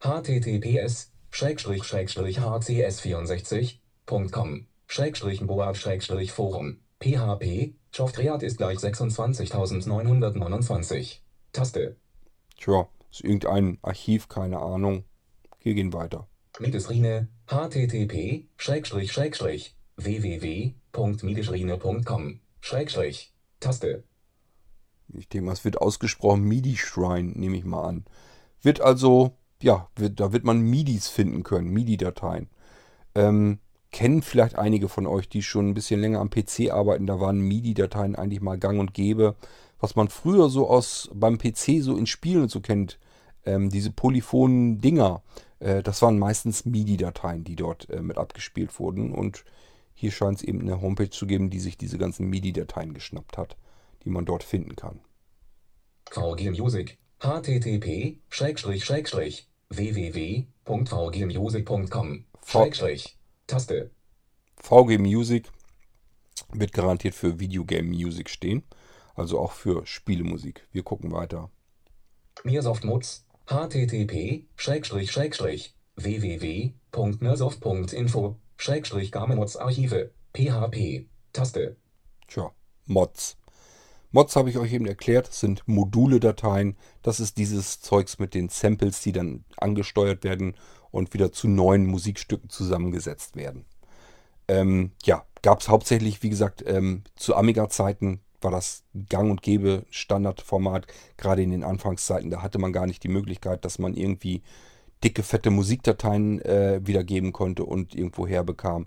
Https Schrägstrich Schrägstrich hcs64.com Schrägstrich Boab Schrägstrich Forum php Software ist gleich 26929 Taste
Tja, ist irgendein Archiv, keine Ahnung. Wir gehen weiter.
Midesrine. http Schrägstrich Schrägstrich www.midesrine.com Schrägstrich Taste
Ich denke mal, es wird ausgesprochen MIDI-Shrine, nehme ich mal an. Wird also, ja, wird, da wird man MIDIs finden können, MIDI-Dateien. Ähm, kennen vielleicht einige von euch, die schon ein bisschen länger am PC arbeiten. Da waren MIDI-Dateien eigentlich mal gang und gäbe. Was man früher so aus beim PC so in Spielen so kennt, ähm, diese polyphonen Dinger, das waren meistens MIDI-Dateien, die dort äh, mit abgespielt wurden. Und hier scheint es eben eine Homepage zu geben, die sich diese ganzen MIDI-Dateien geschnappt hat, die man dort finden kann.
VG Music. http www.vgmusic.com Taste
VG Music wird garantiert für Videogame Music stehen, also auch für Spielemusik. Wir gucken weiter.
Mirsoft Mods. Http Schrägstrich Garmenmods Archive php Taste
Tja, Mods. Mods habe ich euch eben erklärt, sind Module-Dateien. Das ist dieses Zeugs mit den Samples, die dann angesteuert werden und wieder zu neuen Musikstücken zusammengesetzt werden. Ähm, ja, gab es hauptsächlich, wie gesagt, ähm, zu Amiga-Zeiten war das gang und gäbe Standardformat, gerade in den Anfangszeiten. Da hatte man gar nicht die Möglichkeit, dass man irgendwie dicke, fette Musikdateien äh, wiedergeben konnte und irgendwo herbekam.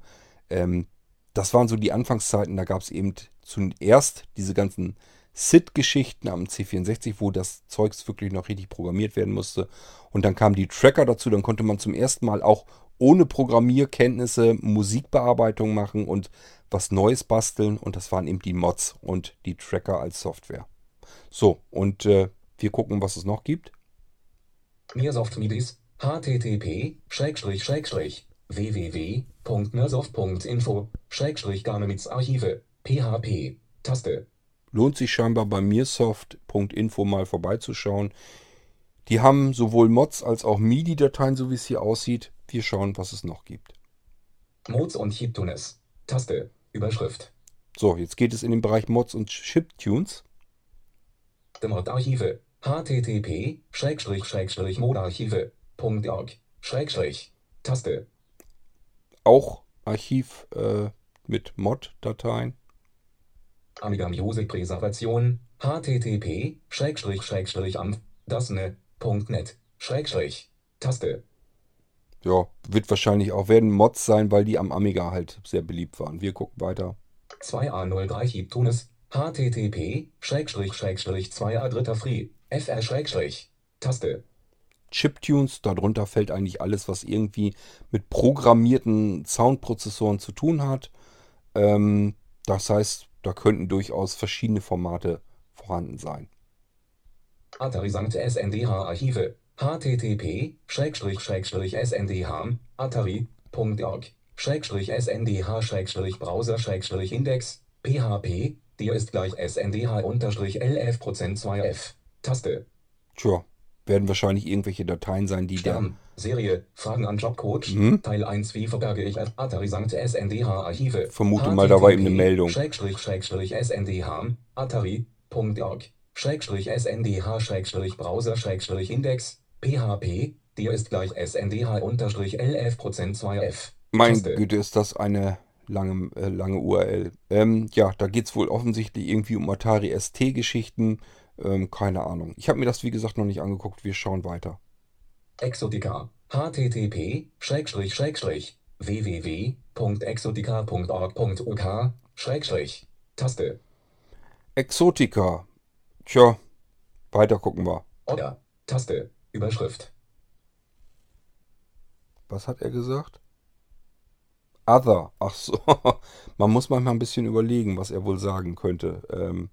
Ähm, das waren so die Anfangszeiten, da gab es eben zuerst diese ganzen SID-Geschichten am C64, wo das Zeugs wirklich noch richtig programmiert werden musste. Und dann kamen die Tracker dazu, dann konnte man zum ersten Mal auch ohne Programmierkenntnisse Musikbearbeitung machen und was Neues basteln. Und das waren eben die Mods und die Tracker als Software. So, und äh, wir gucken, was es noch gibt.
Mirsoft Midis. http Schrägstrich Schrägstrich www.mirsoft.info Schrägstrich Garnemits Archive php Taste
Lohnt sich scheinbar bei mirsoft.info mal vorbeizuschauen. Die haben sowohl Mods als auch MIDI-Dateien, so wie es hier aussieht. Wir schauen, was es noch gibt.
Mods und Chiptunes. Taste. Überschrift.
So, jetzt geht es in den Bereich Mods und Chiptunes.
Mod-Archive. http Modarchive.org Taste.
Auch Archiv äh, mit Mod-Dateien.
Amiga Music Präservation. http Schrägstrich Schrägstrich am dasne.net Schrägstrich Taste.
Ja, wird wahrscheinlich auch, werden Mods sein, weil die am Amiga halt sehr beliebt waren. Wir gucken weiter.
2A03 Chiptunes, http, Schrägstrich, Schrägstrich, 2A dritter Free, FR, Schrägstrich, Taste,
Chiptunes, darunter fällt eigentlich alles, was irgendwie mit programmierten Soundprozessoren zu tun hat. Ähm, das heißt, da könnten durchaus verschiedene Formate vorhanden sein.
Atari Sankt SNDH Archive, http, Schrägstrich, Schrägstrich, SNDH, atari.org, Schrägstrich, SNDH, Schrägstrich, Browser, Schrägstrich, Index, PHP, dir ist gleich SNDH unterstrich 11% 2F, Taste,
Tja, werden wahrscheinlich irgendwelche Dateien sein, die.
Stern, Serie, Fragen an Jobcoach,
Mhm.
Teil 1, wie verberge ich Atari Sankt SNDH Archive.
Vermute mal, da war eben eine Meldung.
Schrägstrich, Schrägstrich, SNDH, Atari.org, Schrägstrich, SNDH, Schrägstrich, Browser, Schrägstrich, Index, PHP, dir ist gleich SNDH unterstrich 11% 2F.
Mein
Taste.
Güte, ist das eine lange, äh, lange URL. Ähm, ja, da geht es wohl offensichtlich irgendwie um Atari ST-Geschichten. Ähm, keine Ahnung. Ich habe mir das, wie gesagt, noch nicht angeguckt. Wir schauen weiter.
Exotica, http, Schrägstrich, Schrägstrich, www.exotica.org.uk, Schrägstrich, Taste,
Exotica. Tja, weiter gucken wir.
Oder, Taste, Überschrift.
Was hat er gesagt? Other. Ach so. [LAUGHS] Man muss manchmal ein bisschen überlegen, was er wohl sagen könnte. Ähm,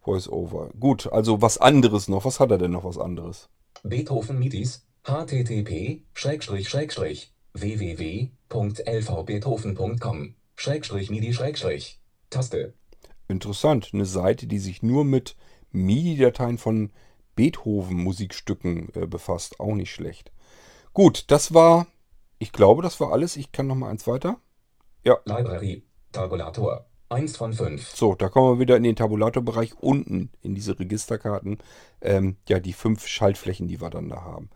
Voice over. Gut, also was anderes noch. Was hat er denn noch was anderes?
Beethoven Midis, http, www.lvbeethoven.com, Schrägstrich, Midi, Taste,
Interessant. Eine Seite, die sich nur mit MIDI-Dateien von Beethoven-Musikstücken äh, befasst. Auch nicht schlecht. Gut, das war, ich glaube, das war alles. Ich kann noch mal eins weiter.
Library, Tabulator, 1 von 5.
So, da kommen wir wieder in den Tabulatorbereich unten in diese Registerkarten. Ähm, ja, die fünf Schaltflächen, die wir dann da haben.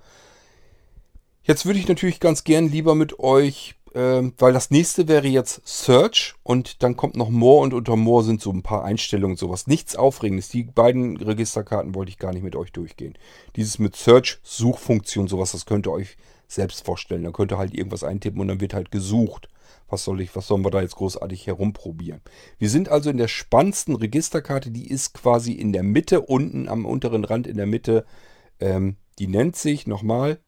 Jetzt würde ich natürlich ganz gern lieber mit euch, ähm, weil das nächste wäre jetzt Search und dann kommt noch More und unter More sind so ein paar Einstellungen und sowas. Nichts Aufregendes. Die beiden Registerkarten wollte ich gar nicht mit euch durchgehen. Dieses mit Search, Suchfunktion, sowas, das könnt ihr euch selbst vorstellen. Da könnt ihr halt irgendwas eintippen und dann wird halt gesucht. Was soll ich, was sollen wir da jetzt großartig herumprobieren? Wir sind also in der spannendsten Registerkarte, die ist quasi in der Mitte, unten am unteren Rand in der Mitte. Ähm, die nennt sich nochmal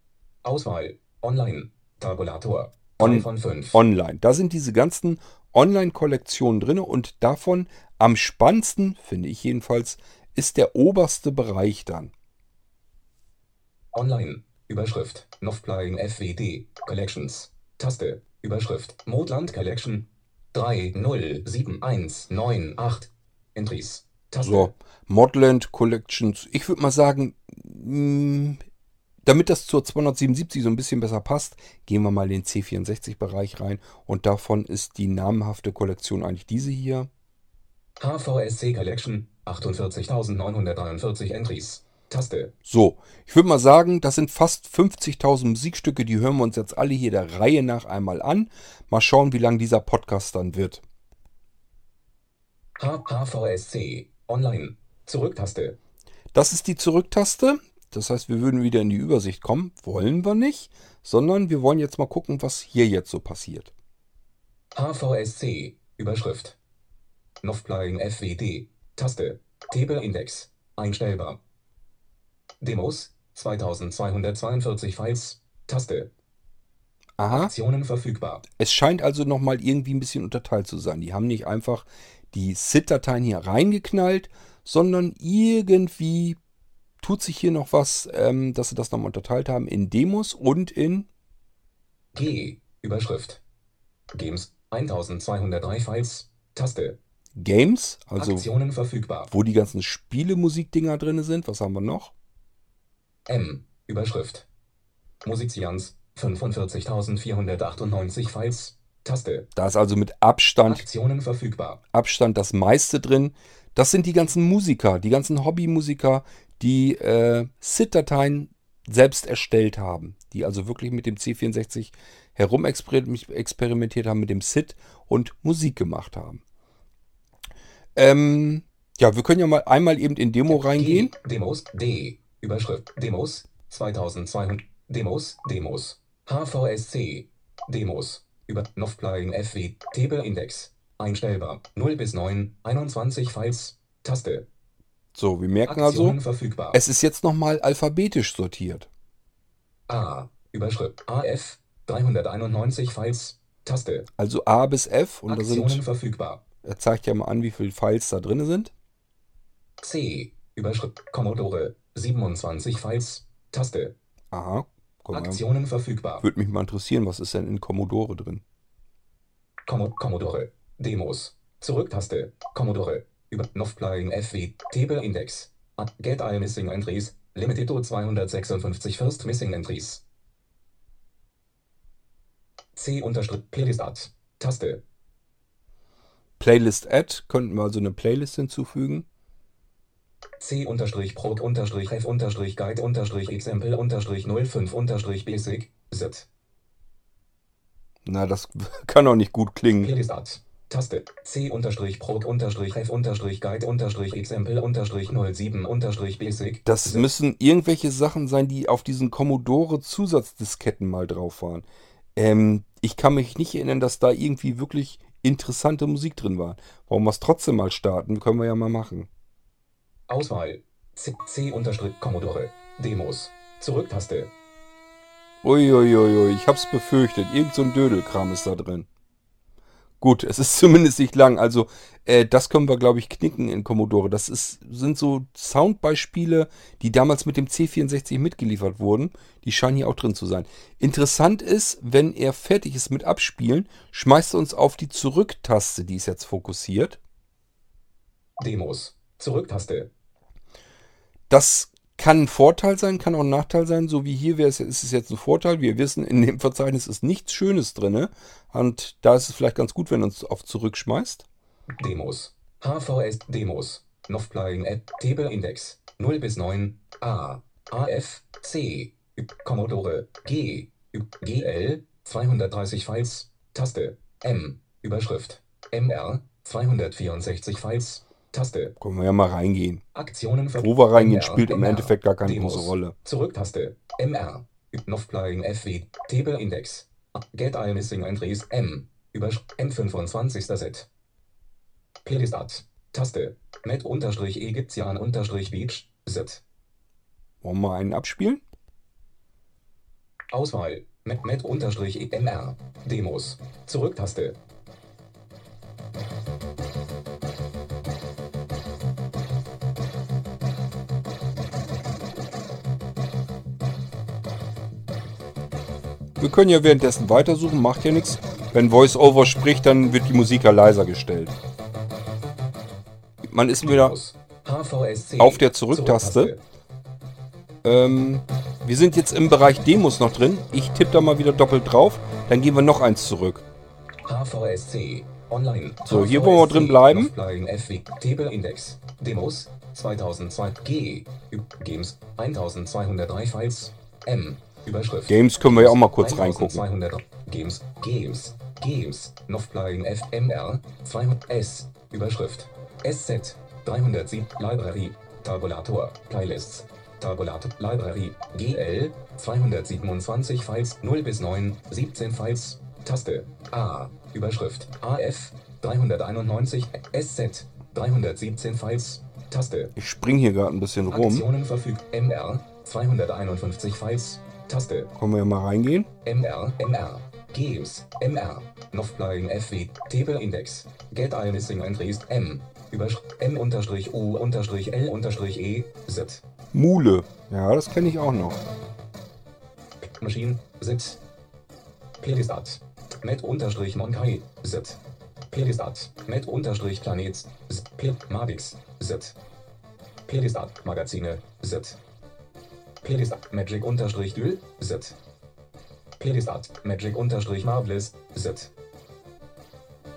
Auswahl, Online, Tabulator,
On-
3 von 5.
Online. Da sind diese ganzen Online-Kollektionen drin und davon am spannendsten, finde ich jedenfalls, ist der oberste Bereich dann.
Online, Überschrift, Novplaying FWD, Collections, Taste, Überschrift, Modland Collection, 307198, Entries, Taste,
So, Modland Collections. Ich würde mal sagen, mh, damit das zur 277 so ein bisschen besser passt, gehen wir mal in den C64-Bereich rein. Und davon ist die namhafte Kollektion eigentlich diese hier.
HVSC Collection, 48943 Entries, Taste,
So, ich würde mal sagen, das sind fast 50.000 Musikstücke, die hören wir uns jetzt alle hier der Reihe nach einmal an. Mal schauen, wie lang dieser Podcast dann wird.
HVSC, Online, Zurücktaste,
Das ist die Zurücktaste. Das heißt, wir würden wieder in die Übersicht kommen. Wollen wir nicht, sondern wir wollen jetzt mal gucken, was hier jetzt so passiert.
HVSC, Überschrift. Novplaying FWD, Taste, Table Index, einstellbar. Demos, 2242 Files, Taste,
Aha,
Aktionen verfügbar.
es scheint also nochmal irgendwie ein bisschen unterteilt zu sein. Die haben nicht einfach die SID-Dateien hier reingeknallt, sondern irgendwie tut sich hier noch was, ähm, dass sie das nochmal unterteilt haben in Demos und in
G, Überschrift. Games, 1203 Files, Taste,
Games, also
Aktionen verfügbar.
wo die ganzen Spielemusikdinger drin sind. Was haben wir noch?
M, Überschrift. Musizians, 45498 Files, Taste,
Da ist also mit Abstand,
Aktionen verfügbar.
Abstand das meiste drin. Das sind die ganzen Musiker, die ganzen Hobbymusiker, die äh, SID-Dateien selbst erstellt haben. Die also wirklich mit dem C64 herumexperimentiert haben, mit dem SID und Musik gemacht haben. Ähm, ja, wir können ja mal einmal eben in Demo reingehen.
Demos, D, Überschrift, Demos, 2200, Demos, Demos, HVSC. Demos. Über Novplaying FW. Table Index. Einstellbar. 0 bis 9. 21 Files. Taste.
So, wir merken also,
Aktionen verfügbar.
es ist jetzt nochmal alphabetisch sortiert.
A. Überschrift. AF. 391 Files. Taste.
Also A bis F und da
Aktionen
sind,
verfügbar.
er zeigt ja mal an, wie viele Files da drin sind.
C. Überschrift. Commodore. 27 Files. Taste.
Aha, mal.
Aktionen verfügbar.
Würde mich mal interessieren, was ist denn in Commodore drin?
Commo Commodore. Demos. Zurücktaste. Commodore. Über Novplaying FW. Table Index. Get all missing entries. Limited to 256 first missing entries. C unterstrich Playlist Art. Taste.
Playlist Add, könnten wir also eine Playlist hinzufügen.
C unterstrich Prot unterstrich F unterstrich Guide unterstrich Example unterstrich 05 unterstrich Basic. Zit.
Na, das [LAUGHS] kann auch nicht gut klingen.
Playlist Art. Taste. C unterstrich Prot unterstrich F unterstrich Guide unterstrich Example unterstrich 07 unterstrich Basic.
Das
Zit.
müssen irgendwelche Sachen sein, die auf diesen Commodore Zusatzdisketten mal drauf waren. Ähm, ich kann mich nicht erinnern, dass da irgendwie wirklich interessante Musik drin war. Wollen wir es trotzdem mal starten? Können wir ja mal machen.
Auswahl. C, C unterstrich Commodore. Demos. Zurücktaste.
Uiuiui, ich hab's befürchtet. Irgend so ein Dödelkram ist da drin. Gut, es ist [LAUGHS] zumindest nicht lang. Also, äh, das können wir, glaube ich, knicken in Commodore. Das ist, sind so Soundbeispiele, die damals mit dem C64 mitgeliefert wurden. Die scheinen hier auch drin zu sein. Interessant ist, wenn er fertig ist mit Abspielen, schmeißt er uns auf die Zurücktaste, die ist jetzt fokussiert.
Demos. Zurücktaste.
Das kann ein Vorteil sein, kann auch ein Nachteil sein. So wie hier es, ist es jetzt ein Vorteil. Wir wissen, in dem Verzeichnis ist nichts Schönes drin. Und da ist es vielleicht ganz gut, wenn uns auf zurückschmeißt.
Demos. HVS Demos. Novplaying App. Table Index. 0 bis 9. A. AF. C. Commodore. G. Ü- GL. 230 Files. Taste. M. Überschrift. MR. 264 Files. Taste.
Können wir ja mal reingehen.
Aktionen ver-
Wo wir reingehen,
MR,
spielt im
MR.
Endeffekt gar keine
Demos.
große Rolle.
Zurücktaste. MR. Novplaying FW. Table Index. Get all missing entries. M. Übersch M25. Set. Playlist Art. Taste. Met unterstrich Ägyptian unterstrich Beach. Set.
Wollen wir einen abspielen?
Auswahl. Met, met unterstrich MR. Demos. Zurücktaste.
Wir können ja währenddessen weitersuchen, macht ja nichts. Wenn VoiceOver spricht, dann wird die Musik ja leiser gestellt. Man ist wieder. Auf der Zurücktaste. Ähm, wir sind jetzt im Bereich Demos noch drin. Ich tippe da mal wieder doppelt drauf. Dann gehen wir noch eins zurück.
HVSC. Online.
So, hier wollen wir drin bleiben.
Table Index. Demos. 2002. G. Games. 1203 Files. M. Überschrift.
Games können wir ja auch mal kurz reingucken.
1200. Games. Games. Games. Novplaying FMR. 200 S. Überschrift. SZ. 307. Library. Tabulator. Playlists. Tabulator. Library. GL. 227 Files. 0 bis 9. 17 Files. Taste. A. Überschrift. AF. 391. SZ. 317 Files. Taste.
Ich spring hier gerade ein bisschen rum.
Aktionen verfügt. MR. 251 Files. Taste.
Können wir ja mal reingehen.
MR, MR, Games, MR, Novplaying FW, Table Index, Get all missing entries, M, Überschrift, M unterstrich U unterstrich L unterstrich E, Sit,
Mule. Ja, das kenne ich auch noch.
Machine, Sit, Playlist Art, Met unterstrich Monkai, Sit, Playlist Art, Met unterstrich Sit, Play, Madix, Sit, Playlist Art, Magazine, Sit, Playlist Magic unterstrich Dül, Sit, Playlist Magic unterstrich Marvelous, Sit.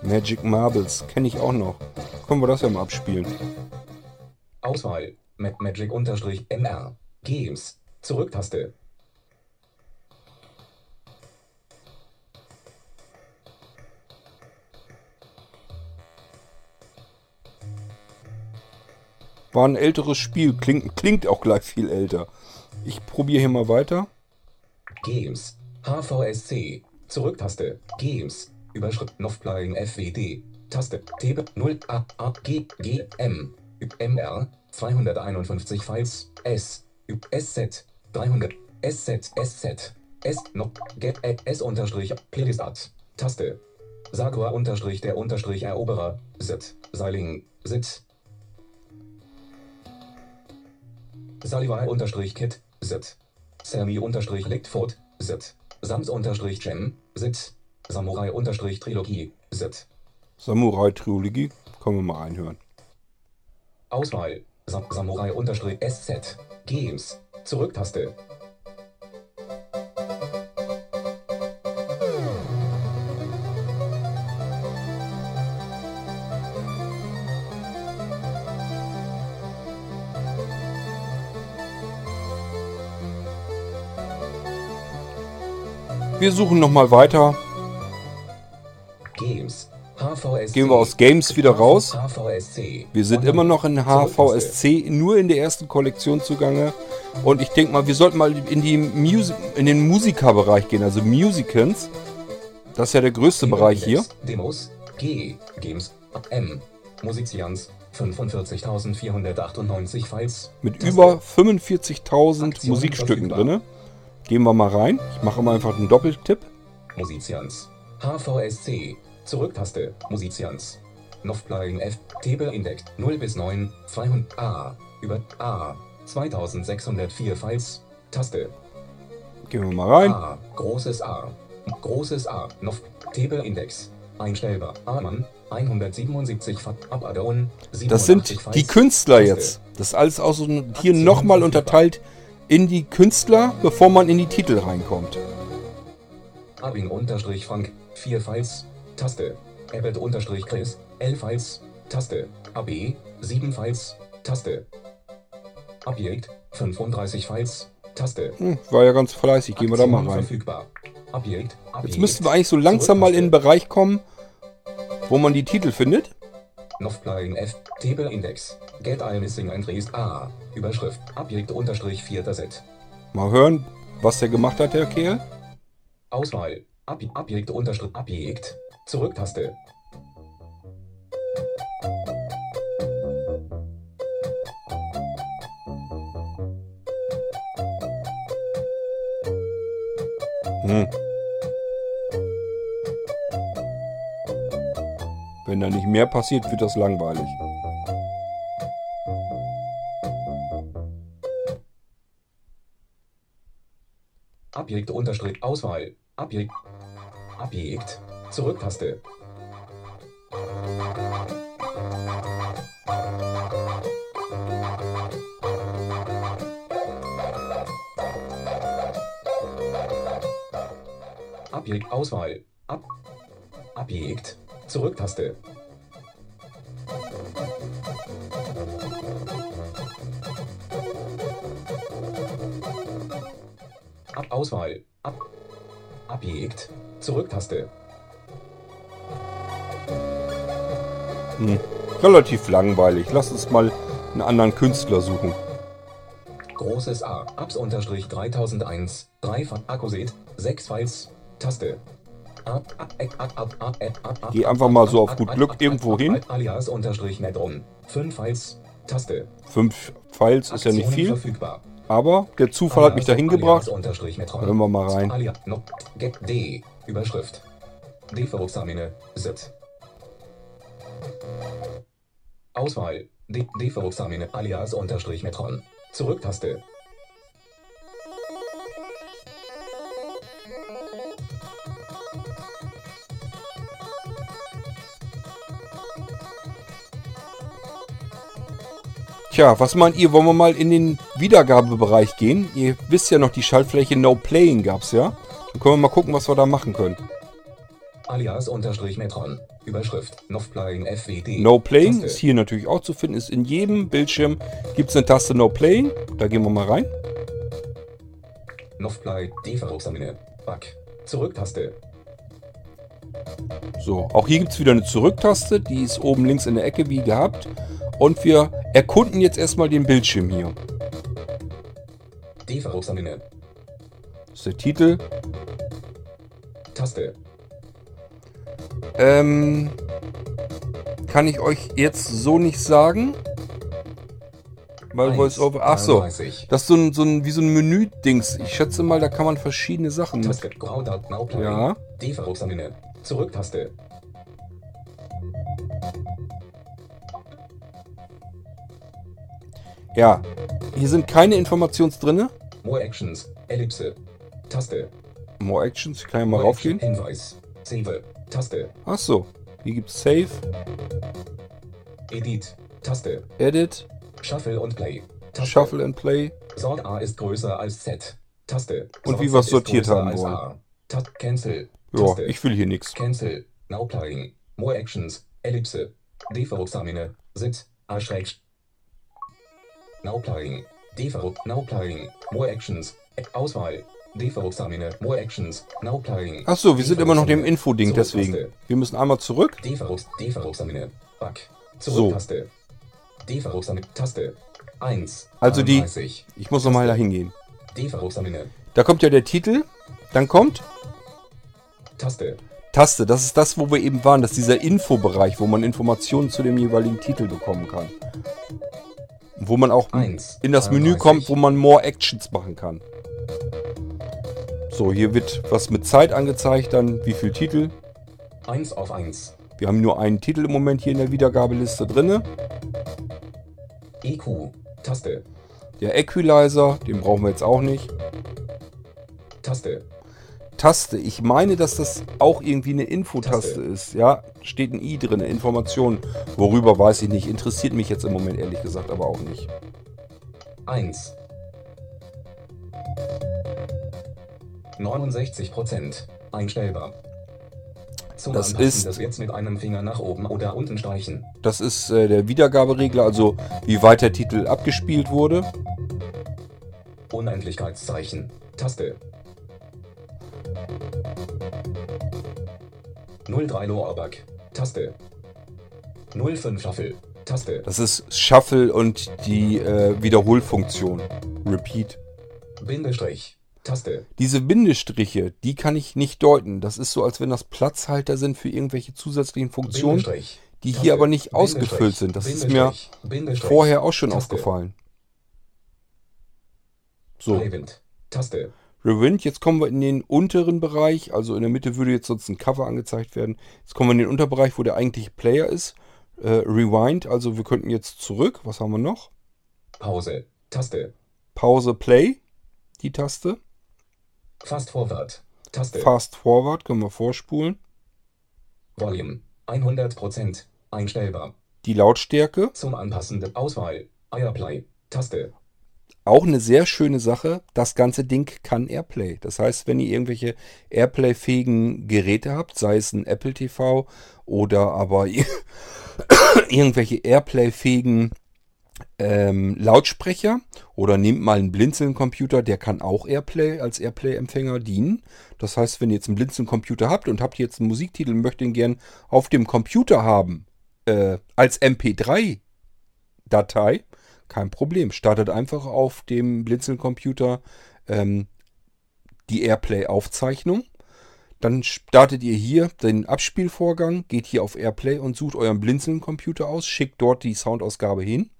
Magic Marbles kenne ich auch noch. Können wir das ja mal abspielen.
Auswahl. Ma Magic unterstrich MR. Games. Zurücktaste.
War ein älteres Spiel. Klingt, klingt auch gleich viel älter. Ich probiere hier mal weiter.
Games. HVSC. Zurücktaste. Games. Überschrift Novplaying FWD. Taste. Tebe 0 A A G G M. MR. 251 Files. S. SZ. 300. SZ SZ. S. No. Get S unterstrich. Playlist. Taste. Sagua unterstrich der unterstrich Eroberer. Sit. Seiling. Sit. Salivai unterstrich Kit. Sit. Sammy unterstrich Lichtford. Sit. Sams unterstrich Gem. Sit. Samurai unterstrich Trilogie. Sit.
Samurai Trilogie. Können wir mal einhören.
Auswahl. Sam Samurai unterstrich SZ. Games. Zurücktaste.
Wir suchen nochmal weiter.
Games.
Gehen wir aus Games wieder raus. Wir sind immer noch in HVSC, nur in der ersten Kollektion zugange. Und ich denke mal, wir sollten mal in, die Musi in den Musikerbereich gehen, also Musicans. Das ist ja der größte Bereich hier.
Demos. G. Games. M. Musizians. 45.498 Files.
Mit über 45.000
Aktionen
Musikstücken drin. Gehen wir mal rein. Ich mache mal einfach einen Doppeltipp.
Musizians. HVSC. Zurücktaste. Musizians. Novplaying F. Table Index 0 bis 9. 200 A. Über A. 2604 Files. Taste.
Gehen wir mal rein.
A. Großes A. Großes A. Nov. Table Index. Einstellbar. A-Mann. 177 Fa Abadon.
Das sind
87
die. Künstler jetzt. Das ist alles auch so hier nochmal unterteilt in die Künstler, bevor man in die Titel reinkommt.
Abing unterstrich Frank. 4 Files. Taste. Abbott unterstrich Chris. 11 Files. Taste. AB. 7 Files. Taste. Objekt. 35 Files. Taste.
Hm, war ja ganz fleißig. Gehen wir da mal rein.
Verfügbar. Objekt.
Jetzt
Objekt.
müssten wir eigentlich so langsam mal in den Bereich kommen, wo man die Titel findet.
Novplaying F. Table Index. Get all missing entries A. Überschrift. Objekt unterstrich 4. Set.
Mal hören, was der gemacht hat, der Kerl.
Auswahl. Ob Objekt unterstrich Objekt. Zurücktaste.
Hm. Wenn da nicht mehr passiert, wird das langweilig.
Objekt unterstrich Auswahl. Objekt. Objekt. Zurücktaste. Objekt Auswahl. Ab. Objekt. Zurücktaste. Ab Auswahl. Ab. Objekt. Zurücktaste.
Hm. Relativ langweilig. Lass uns mal einen anderen Künstler suchen.
Großes A. Abs unterstrich 3001. 3 von Akkuset. 6 Files. Taste.
Geh einfach mal so auf gut Glück irgendwo hin.
Alias unterstrich Netron. 5 Files. Taste.
Fünf Files ist ja nicht viel,
Verfügbar.
Aber der Zufall hat mich dahin gebracht. Hören wir mal rein.
D. Überschrift. D für Examine. Sit. Auswahl. D, D für Examine. Alias unterstrich Metron. Zurücktaste.
Tja, was meint ihr? Wollen wir mal in den Wiedergabebereich gehen? Ihr wisst ja noch, die Schaltfläche No Playing gab's ja. Dann können wir mal gucken, was wir da machen können.
Alias unterstrich Metron. Überschrift. Novplaying FWD.
No Playing
Taste.
ist hier natürlich auch zu finden. Ist in jedem Bildschirm gibt's eine Taste No Playing. Da gehen wir mal rein.
Novplay. D für Examine. Back. Zurücktaste.
So, auch hier gibt's wieder eine Zurücktaste. Die ist oben links in der Ecke wie gehabt. Und wir erkunden jetzt erstmal den Bildschirm hier.
D für Examine.
Das ist der Titel.
Taste.
Ähm, kann ich euch jetzt so nicht sagen. Weil VoiceOver. Ach so.
33.
Das ist so ein, so ein wie so ein Menü-Dings. Ich schätze mal, da kann man verschiedene Sachen.
Taste. Graudat. Zurück-Taste.
Ja. Hier sind keine Informations drinne.
More Actions. Ellipse. Taste.
More Actions. Ich kann ja mal
More Action.
raufgehen.
Hinweis. Save. Taste.
Ach so. Hier gibt's Save,
Edit. Taste.
Edit,
Shuffle und Play. Taste.
Shuffle and Play.
Sort A ist größer als Z. Taste.
Und
Sort
wie
Z
wir's
ist
sortiert haben wollen.
Cancel.
Ja, ich will hier nichts.
Cancel. Now playing. More Actions. Ellipse. Defaruxamine. Sitz. A schräg. Now playing. Defaru. Now playing. More Actions. Auswahl. Defaruxamine. More Actions. Now playing.
Ach so, wir sind immer noch dem. Info-Ding, deswegen. Wir müssen einmal zurück.
Defarux, Defaruxamine. Back.
So.
Zurücktaste. Defaruxamine. Taste. 1.
Also die-
33.
Ich muss nochmal da hingehen. Da kommt ja der Titel. Dann kommt
Taste.
Taste. Das ist das, wo wir eben waren. Das ist dieser Infobereich, wo man Informationen zu dem jeweiligen Titel bekommen kann. Wo man auch
1.
in das Menü kommt, wo man More Actions machen kann. So, hier wird was mit Zeit angezeigt, dann wie viel Titel.
1 auf 1.
Wir haben nur einen Titel im Moment hier in der Wiedergabeliste drinne.
EQ. Taste.
Der Equalizer, den brauchen wir jetzt auch nicht.
Taste.
Taste, ich meine, dass das auch irgendwie eine Infotaste
Taste.
ist. Ja, steht ein i drin, Informationen. Worüber weiß ich nicht. Interessiert mich jetzt im Moment ehrlich gesagt aber auch nicht.
1. 69 Prozent. Einstellbar. Zum
Das
Anpassen
ist-
des Werts mit einem Finger nach oben oder unten streichen.
Das ist äh, der Wiedergaberegler, also wie weit der Titel abgespielt wurde.
Unendlichkeitszeichen. Taste. 03 Lorback. Taste. 05 Shuffle. Taste.
Das ist Shuffle und die äh, Wiederholfunktion. Repeat.
Bindestrich. Taste.
Diese Bindestriche, die kann ich nicht deuten. Das ist so, als wenn das Platzhalter sind für irgendwelche zusätzlichen Funktionen, die hier aber nicht ausgefüllt sind. Das ist mir vorher auch schon
Taste.
aufgefallen. So.
Taste.
Rewind, jetzt kommen wir in den unteren Bereich. Also in der Mitte würde jetzt sonst ein Cover angezeigt werden. Jetzt kommen wir in den Unterbereich, wo der eigentliche Player ist. Äh, Rewind, also wir könnten jetzt zurück. Was haben wir noch?
Pause. Taste.
Pause, Play, die Taste.
Fast Forward. Taste.
Fast Forward, können wir vorspulen.
Volume. 100%. Einstellbar.
Die Lautstärke,
Zum Anpassen der Auswahl. Airplay. Taste.
Auch eine sehr schöne Sache. Das ganze Ding kann Airplay. Das heißt, wenn ihr irgendwelche Airplay-fähigen Geräte habt, sei es ein Apple TV oder aber [LAUGHS] irgendwelche Airplay-fähigen ähm, Lautsprecher oder nehmt mal einen Blinzeln-Computer, der kann auch Airplay als Airplay-Empfänger dienen. Das heißt, wenn ihr jetzt einen Blinzeln-Computer habt und habt jetzt einen Musiktitel und möchtet ihn gern auf dem Computer haben, äh, als MP3-Datei, kein Problem. Startet einfach auf dem Blinzeln-Computer ähm, die Airplay-Aufzeichnung. Dann startet ihr hier den Abspielvorgang, geht hier auf Airplay und sucht euren Blinzeln-Computer aus, schickt dort die Soundausgabe hin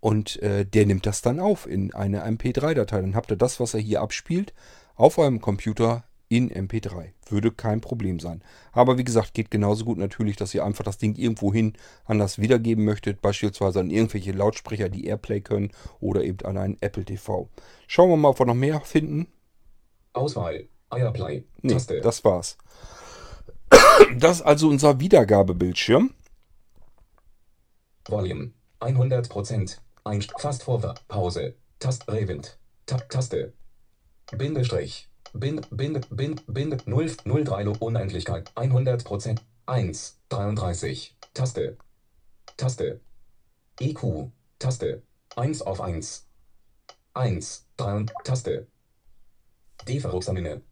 und äh, der nimmt das dann auf in eine MP3-Datei. Dann habt ihr das, was er hier abspielt, auf eurem Computer in MP3. Würde kein Problem sein. Aber wie gesagt, geht genauso gut natürlich, dass ihr einfach das Ding irgendwohin anders wiedergeben möchtet, beispielsweise an irgendwelche Lautsprecher, die Airplay können oder eben an einen Apple TV. Schauen wir mal, ob wir noch mehr finden.
Auswahl. Airplay.
Nee,
Taste.
das war's. Das ist also unser Wiedergabebildschirm.
Volume. 100%. Ein Fast Forward. Pause. Tast Rewind. Tab Taste. Bindestrich. Bind, Bind, Bind, Bind, 0, 03 Lo- Unendlichkeit. 100%. 1, 33. Taste. Taste. EQ. Taste. 1 auf 1. 1, 3, Taste. Defaruxamine.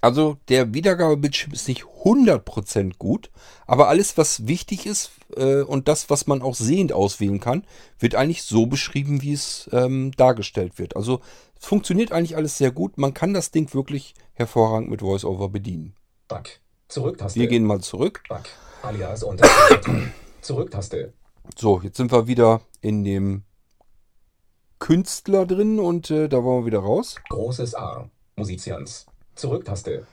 Also der Wiedergabebildschirm ist nicht 100% gut, aber alles, was wichtig ist äh, und das, was man auch sehend auswählen kann, wird eigentlich so beschrieben, wie es ähm, dargestellt wird. Also es funktioniert eigentlich alles sehr gut. Man kann das Ding wirklich hervorragend mit VoiceOver bedienen.
Back. Zurücktaste.
Wir gehen mal zurück.
Back. Alias Unterstrich. Zurücktaste.
So, jetzt sind wir wieder in dem Künstler drin und äh, da wollen wir wieder raus.
Großes A. Musizians. Zurücktaste.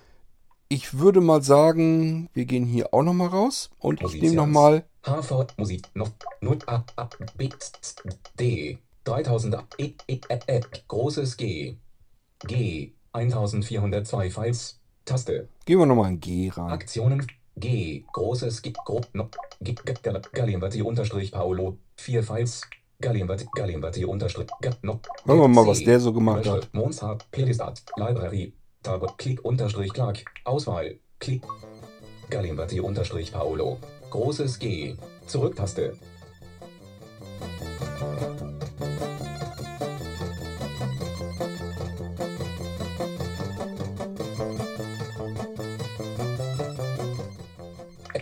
Ich würde mal sagen, wir gehen hier auch nochmal raus und ich nehme nochmal
HV Musik noch Not A A B D 3000 E E E E großes G G 1402 Files Taste
Gehen wir nochmal in G rein.
Aktionen G großes G Gro no, G G Gal- Gallienbatti unterstrich Paolo 4 Files Gallienbatti Gallienbatti unterstrich Ga- no,
Hören wir mal, was der so gemacht hat.
Monsart Pelistat Library Tab Klick unterstrich Clark. Auswahl. Klick. Gallienbatti unterstrich Paolo. Großes G. Zurücktaste.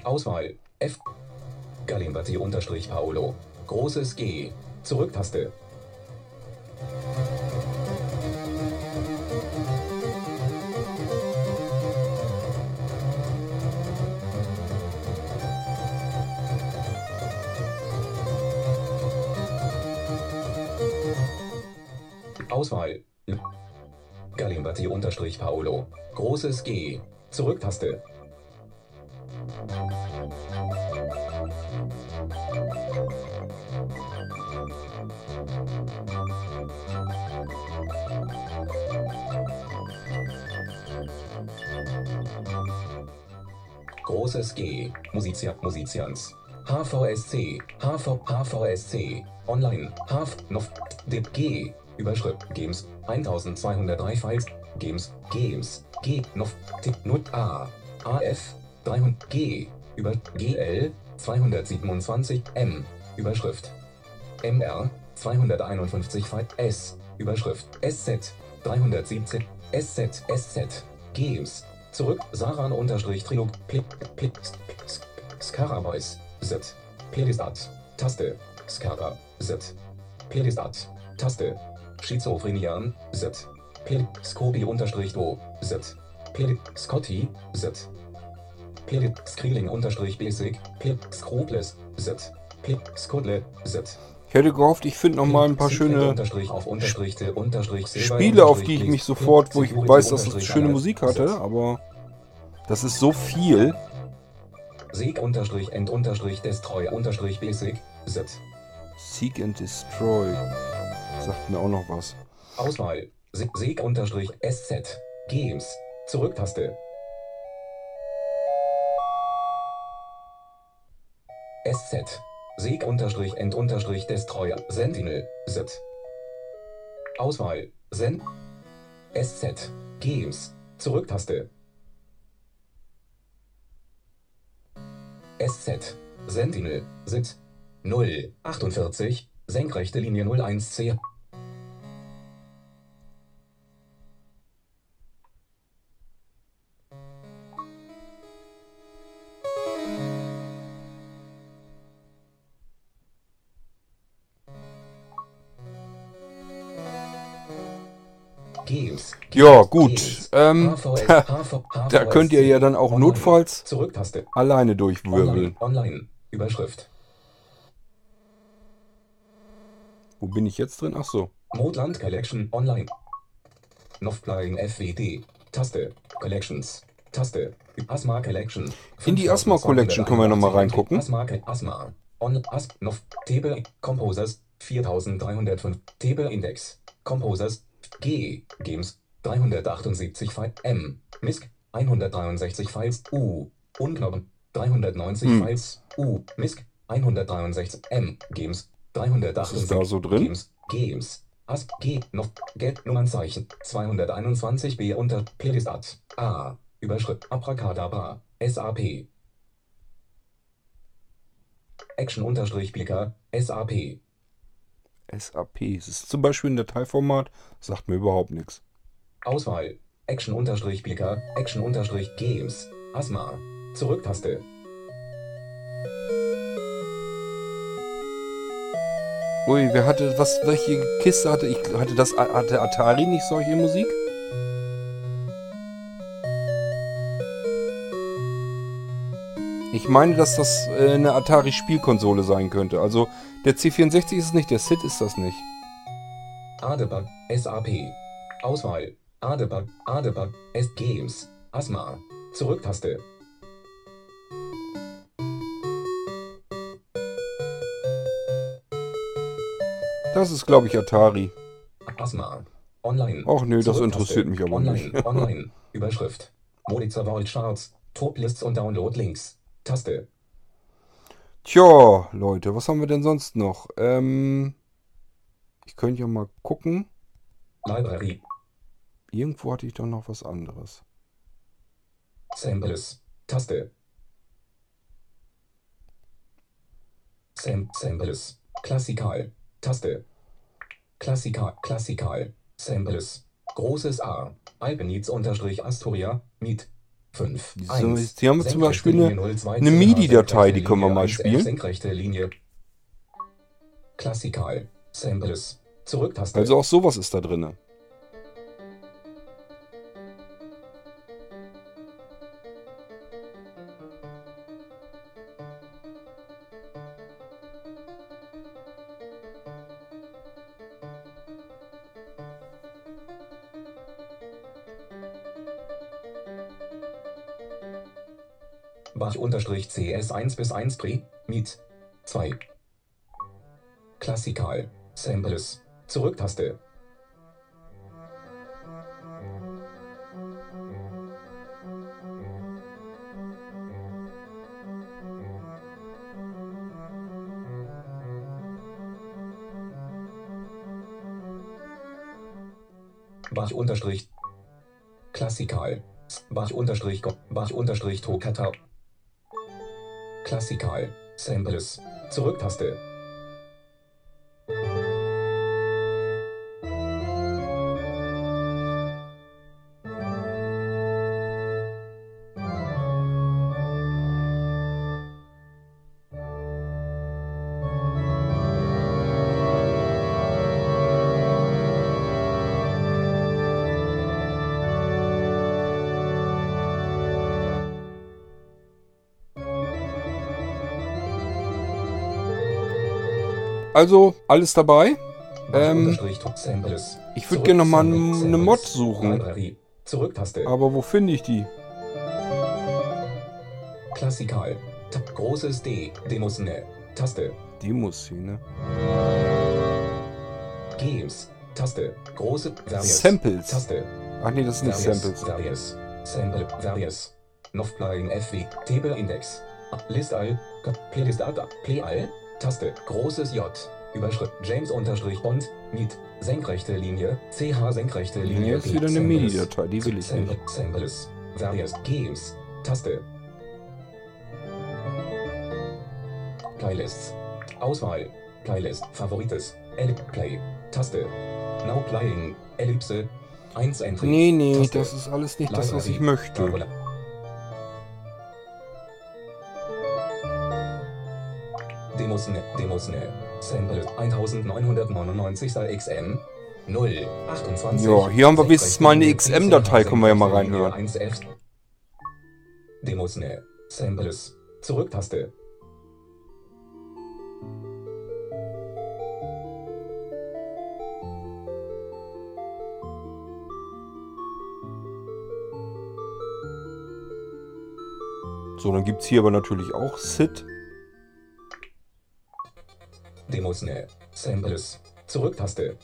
Auswahl. F. Gallienbatti unterstrich Paolo. Großes G. Zurücktaste Auswahl. Gallienbatti unterstrich Paolo. Großes G. Zurücktaste. Großes G. Musizia, Musizians. HVSC, HV, HVSC, Online, HV, NOF, DIP G, Überschrift, Games, 1203 Files, Games, Games, G, NOF, TIP, NUT A, AF, 300 G, über GL, 227 M, Überschrift, MR, 251 Files, S, Überschrift, SZ, 317, SZ, SZ, Games, zurück, Saran unterstrich Trilog, Plip, Plip, Scaraboys, Zit, Peristat, Taste, Scara, Zit, Peristat, Taste, Schizophrenian, Zit, Peri, Scobi unterstrich Do, Zit, Peri, Scotty, Zit, Peri, Skrilling unterstrich Basic, Peri, Scruples, Zit, Peri, Skodle, Zit.
Ich hätte gehofft, ich finde nochmal ein paar schöne Spiele, auf die ich mich sofort, wo ich weiß, dass es schöne Musik hatte, aber das ist so viel.
Sieg unterstrich End unterstrich Destroy unterstrich Basic, Zit.
Seek and Destroy. Sagt mir auch noch was.
Auswahl. Seg unterstrich SZ. Games. Zurücktaste. SZ. Seg unterstrich End unterstrich Destroyer. Sentinel. Sit. Auswahl. Sen. SZ. Games. Zurücktaste. SZ. Sentinel. Sit. 0. 48. Senkrechte Linie 01C.
Ja, gut. Ähm, da, da könnt ihr ja dann auch
Online.
notfalls
Zurücktaste.
alleine
Online.
durchwirbeln.
Online. Überschrift.
Wo bin ich jetzt drin? Ach so.
Modland Collection Online. Novplying FWD. Taste. Collections. Taste. Asma Collection.
In die Asthma Collection können wir noch mal reingucken.
Asma, Asma. On, As, Nov, Tebe, Composers, 4305. Tebe Index. Composers, G, Games, 378 Files, M, MISC, 163 Files, U, Unknochen, 390
Hm.
Files, U, MISC, 163, M, Games, 378
ist da so drin?
Games, Games, As, G, noch, Get, Nummernzeichen, 221 B unter, Peristat, A, Überschrift, Abracadabra, SAP, Action-Blicker, SAP,
SAP. Es ist zum Beispiel ein Dateiformat, sagt mir überhaupt nichts.
Auswahl, Action-Blicker, Action-Games, Asma, Zurücktaste,
Ui, wer hatte, was, welche Kiste hatte ich? Hatte das, hatte Atari nicht solche Musik? ich meine, dass das äh, eine Atari-Spielkonsole sein könnte. Also der C64 ist es nicht, der SID ist das nicht.
Adebug, SAP. Auswahl. Adebug, Adebug, S Games. Asma. Zurücktaste.
Das ist, glaube ich, Atari.
Asma. Online.
Ach nee, das interessiert mich aber
online,
nicht. [LAUGHS]
Online. Überschrift. Monitor Vault Charts. Top-Lists und Download-Links. Taste.
Tja, Leute, was haben wir denn sonst noch? Ähm, ich könnte ja mal gucken.
Library.
Irgendwo hatte ich doch noch was anderes.
Samples. Taste. Sam Samples. Klassikal. Taste. Klassikal. Klassikal. Samples. Großes A. Alpenitz unterstrich Astoria. Miet. 5.
So, hier haben wir zum Beispiel eine, eine MIDI-Datei, die können wir mal spielen.
Senkrechte Linie. Klassikal. Samples. Zurücktaste.
Also auch sowas ist da drin.
Bach unterstrich CS 1 bis 1 Pre, Miet. 2. Klassikal, Samples, Zurücktaste. Bach unterstrich Klassikal Bach unterstrich Bach unterstrich Tokata Klassikal. Samples. Zurücktaste.
Also, alles dabei. Ähm, ich würd
Zurück-
gerne noch mal
Samples,
eine Mod suchen. Aber wo finde ich die?
Klassikal. Großes D. Demos ne. Taste.
Die muss sie, ne?
Games. Taste. Große Various.
Samples.
Taste.
Ach nee, das sind nicht
Various.
Samples.
Various. Sample. Various. Novplaying FW. Table Index. List all. Playlist Data. Play all. Taste. Großes J. Überschrift. James unterstrich Bond. Miet. Senkrechte Linie. CH senkrechte Linie.
Ist
P.
wieder eine. MIDI-Datei, die will ich nicht.
Samples. Various. Games. Taste. Playlists. Auswahl. Playlist. Favorites. Ellip Play. Taste. Now Playing. Ellipse. 1 Entry.
Nee, nee,
Taste.
das ist alles nicht das, was
Library.
ich möchte.
Tabula. Demos ne, Demos ne. Sample 1999 XM 0 28.
Ja, hier haben wir wenigstens mal eine XM-Datei, können wir ja mal reinhören.
1F. Demos ne. Samples. Zurücktaste.
So, dann gibt es hier aber natürlich auch SID.
Demos ne. Samples. Zurücktaste.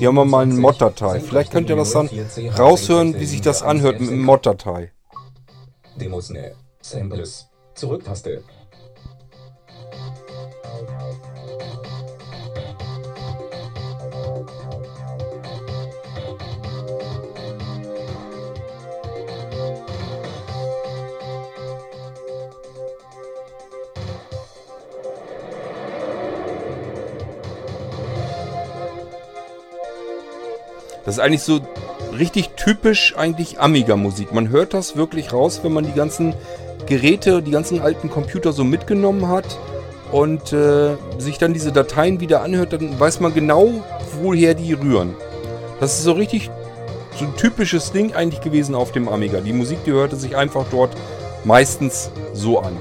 Hier haben wir mal eine
27,
Mod-Datei. Vielleicht könnt ihr das dann
4CH,
raushören, wie sich das anhört mit Mod-Datei.
Demos ne. Samples. Zurücktaste.
Das ist eigentlich so richtig typisch eigentlich Amiga-Musik. Man hört das wirklich raus, wenn man die ganzen Geräte, die ganzen alten Computer so mitgenommen hat und äh, sich dann diese Dateien wieder anhört, dann weiß man genau, woher die rühren. Das ist so richtig so ein typisches Ding eigentlich gewesen auf dem Amiga. Die Musik, die hörte sich einfach dort meistens so an.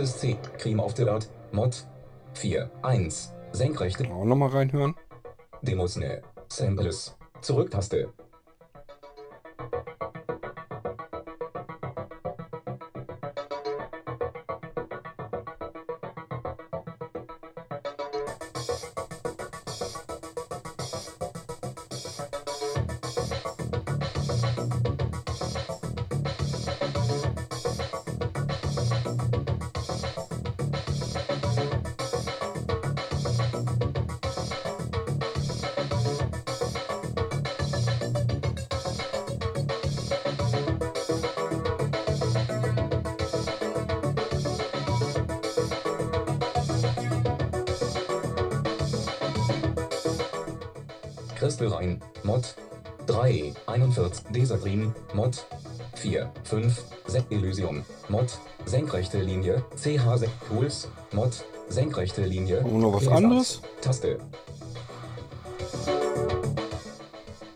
Großes C. Cream of the Earth. Mod 4. 1. Senkrechte.
Auch nochmal reinhören.
Demos ne. Samples. Zurücktaste. Crystal Rein. Mod 3. 41. Desatrin. Mod 4. 5. Set Elysium. Mod. Senkrechte Linie. CH Tools. Mod. Senkrechte Linie.
Und noch was
Lesart.
anderes?
Taste.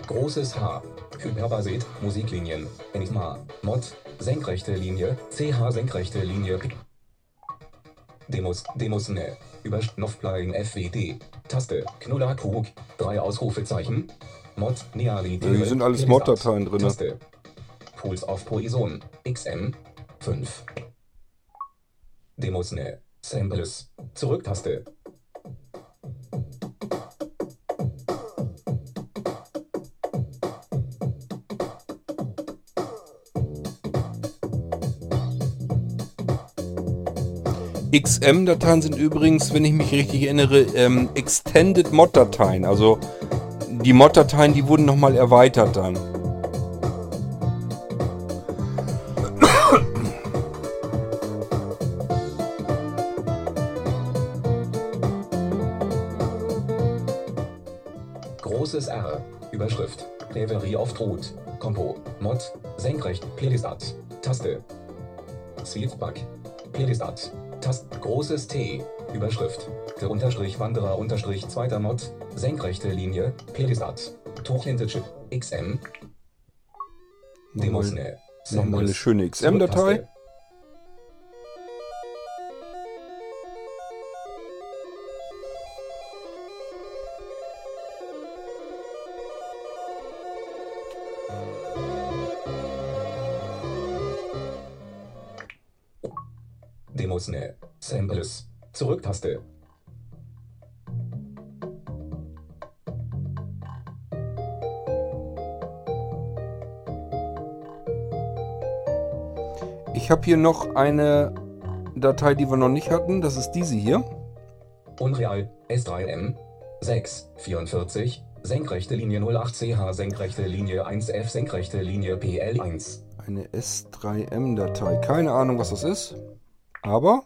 Großes H. Hyperbasit. Musiklinien. Enigma. Mod. Senkrechte Linie. CH senkrechte Linie. Demos. Demos ne. Über Stoffplying FWD. Taste. Knuller Krug. Drei Ausrufezeichen. Mod. Neali.
Ja, hier sind alles. Mod-Dateien drin.
Taste. Pools of Poison. XM. 5. Demos ne. Samples. Zurücktaste.
XM-Dateien sind übrigens, wenn ich mich richtig erinnere, ähm, Extended Mod-Dateien. Also die Mod-Dateien, die wurden nochmal erweitert dann.
Großes R. Überschrift. Reverie of Truth. Compo. Mod. Senkrecht. Playlistat. Taste. Sweetback. Playlistat. Tast. Großes T. Überschrift. Der Unterstrich Wanderer Unterstrich zweiter Mod. Senkrechte Linie. Playlistat. Tuchhinterchip. XM. Demos
Nochmal,
ne.
eine schöne XM-Datei.
Zurücktaste. Demos ne. Samples. Zurücktaste.
Ich habe hier noch eine Datei, die wir noch nicht hatten. Das ist diese hier.
Unreal. S3M. 6. 44. Senkrechte Linie 08CH. Senkrechte Linie 1F. Senkrechte Linie PL1.
Eine S3M-Datei. Keine Ahnung, was das ist. Aber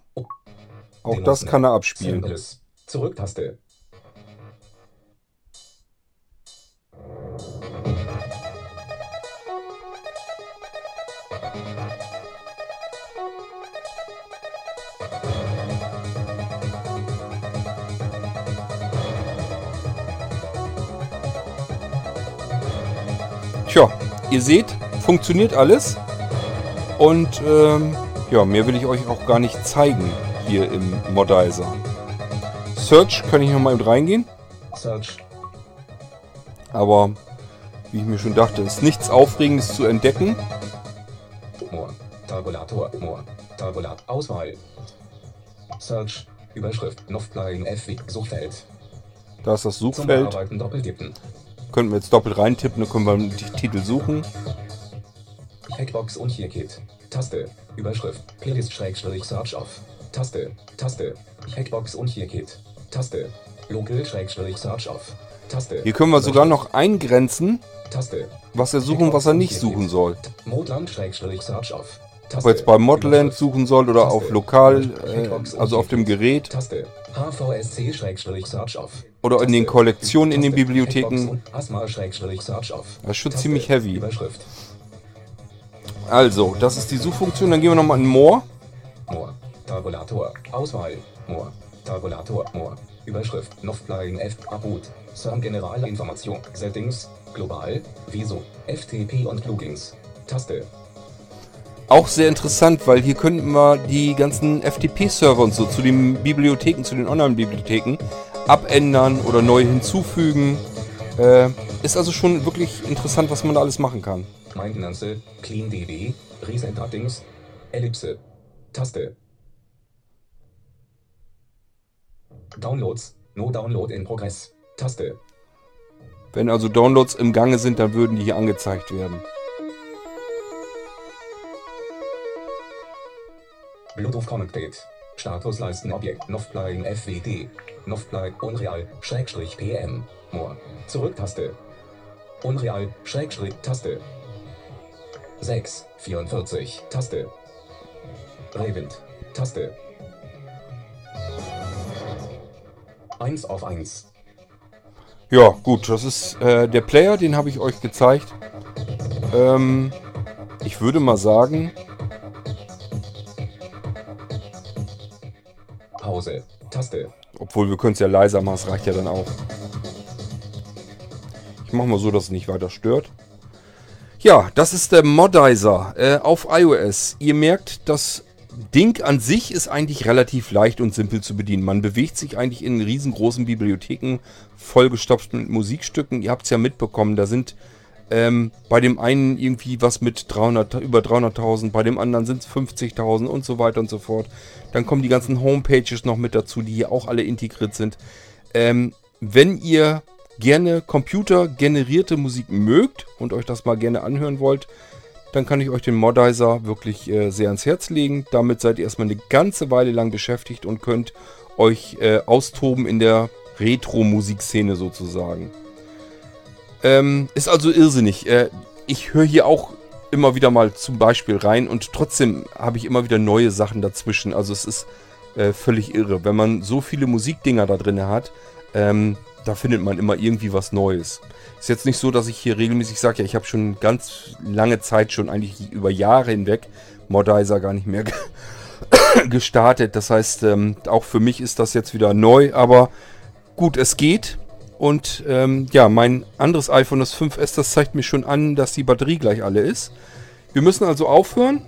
auch das kann er abspielen.
Zurücktaste.
Tja, ihr seht, funktioniert alles. Und ähm, ja, mehr will ich euch auch gar nicht zeigen hier im Modizer. Search kann ich noch mal eben reingehen.
Search.
Aber wie ich mir schon dachte, ist nichts Aufregendes zu entdecken.
More. Tabulator. More. Tabulat. Auswahl. Search. Überschrift. Novplying FW. Suchfeld.
Da ist das Suchfeld. Könnten wir jetzt doppelt reintippen, dann können wir den Titel suchen.
Hackbox und hier Kit. Taste. Überschrift. Playlist Schrägstrich Search off. Taste. Taste. Hackbox und hier Kit. Taste. Local Schrägstrich Search off. Taste.
Hier können wir sogar noch eingrenzen,
Taste.
was er suchen, was er nicht suchen soll.
Modland Schrägstrich Search off.
Ob ihr jetzt bei Modland suchen sollt oder auf lokal, äh, also auf dem Gerät.
Taste. HVSC-Search off.
Oder in den Kollektionen in den. Bibliotheken. Das ist schon ziemlich heavy.
Überschrift.
Also, das ist die Suchfunktion. Dann gehen wir nochmal in More.
More. Tabulator. Auswahl. More. Tabulator. More. Überschrift. Novplaying F. Abut. Serm Generalinformation. Settings. Global. Wieso. FTP und Plugins. Taste.
Auch sehr interessant, weil hier könnten wir die ganzen FTP-Server und so zu den Bibliotheken, zu den Online-Bibliotheken abändern oder neu hinzufügen. Äh, ist also schon wirklich interessant, was man da alles machen kann.
Maintenance. CleanDB. Reset Settings. Ellipse. Taste. Downloads. No Download in Progress. Taste.
Wenn also Downloads im Gange sind, dann würden die hier angezeigt werden.
Bluetooth Connected. Statusleisten Objekt Novplaying FWD. Novplay Unreal Schrägstrich PM. More. Zurücktaste. Unreal Schrägstrich Taste. 6. 44. Taste. Rewind. Taste. 1 auf 1.
Ja, gut, das ist äh, der Player, den habe ich euch gezeigt. Ähm, ich würde mal sagen,
Pause. Taste.
obwohl wir können es ja leiser machen, es reicht ja dann auch. Ich mache mal so, dass es nicht weiter stört. Ja, das ist der Modizer äh, auf iOS. Ihr merkt, das Ding an sich ist eigentlich relativ leicht und simpel zu bedienen. Man bewegt sich eigentlich in riesengroßen Bibliotheken, vollgestopft mit Musikstücken. Ihr habt es ja mitbekommen, da sind ähm, bei dem einen irgendwie was mit 300, über 300.000, bei dem anderen sind es 50.000 und so weiter und so fort. Dann kommen die ganzen Homepages noch mit dazu, die hier auch alle integriert sind. Ähm, wenn ihr gerne computergenerierte Musik mögt und euch das mal gerne anhören wollt, dann kann ich euch den Modizer wirklich äh, sehr ans Herz legen. Damit seid ihr erstmal eine ganze Weile lang beschäftigt und könnt euch äh, austoben in der Retro-Musikszene sozusagen. Ähm, ist also irrsinnig. Äh, ich höre hier auch immer wieder mal zum Beispiel rein und trotzdem habe ich immer wieder neue Sachen dazwischen. Also es ist äh, völlig irre. Wenn man so viele Musikdinger da drin hat, ähm, da findet man immer irgendwie was Neues. Ist jetzt nicht so, dass ich hier regelmäßig sage, ja, ich habe schon ganz lange Zeit, schon eigentlich über Jahre hinweg, Modizer gar nicht mehr ge- [COUGHS] gestartet. Das heißt, ähm, auch für mich ist das jetzt wieder neu, aber gut, es geht. Und ähm, ja, mein anderes iPhone, das 5S, das zeigt mir schon an, dass die Batterie gleich alle ist. Wir müssen also aufhören.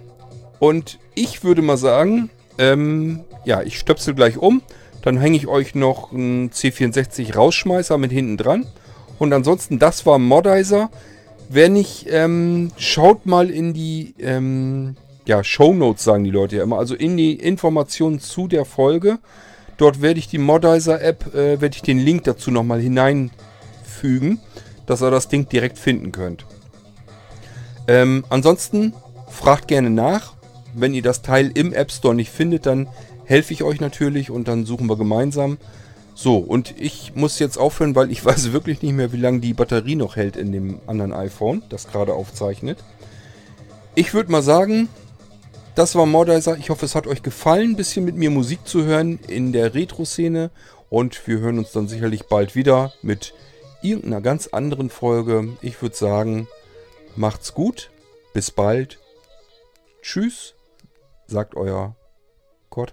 Und ich würde mal sagen, ähm, ja, ich stöpsel gleich um. Dann hänge ich euch noch einen C64 Rausschmeißer mit hinten dran. Und ansonsten, das war Modizer. Wenn ich, ähm, schaut mal in die, ähm, ja, Shownotes sagen die Leute ja immer. Also in die Informationen zu der Folge. Dort werde ich die Modizer-App, äh, werde ich den Link dazu nochmal hineinfügen, dass ihr das Ding direkt finden könnt. Ähm, ansonsten fragt gerne nach. Wenn ihr das Teil im App Store nicht findet, dann helfe ich euch natürlich und dann suchen wir gemeinsam. So, und ich muss jetzt aufhören, weil ich [LAUGHS] weiß wirklich nicht mehr, wie lange die Batterie noch hält in dem anderen iPhone, das gerade aufzeichnet. Ich würde mal sagen, das war Modizer. Ich hoffe, es hat euch gefallen, ein bisschen mit mir Musik zu hören in der Retro-Szene. Und wir hören uns dann sicherlich bald wieder mit irgendeiner ganz anderen Folge. Ich würde sagen, macht's gut. Bis bald. Tschüss, sagt euer Kurt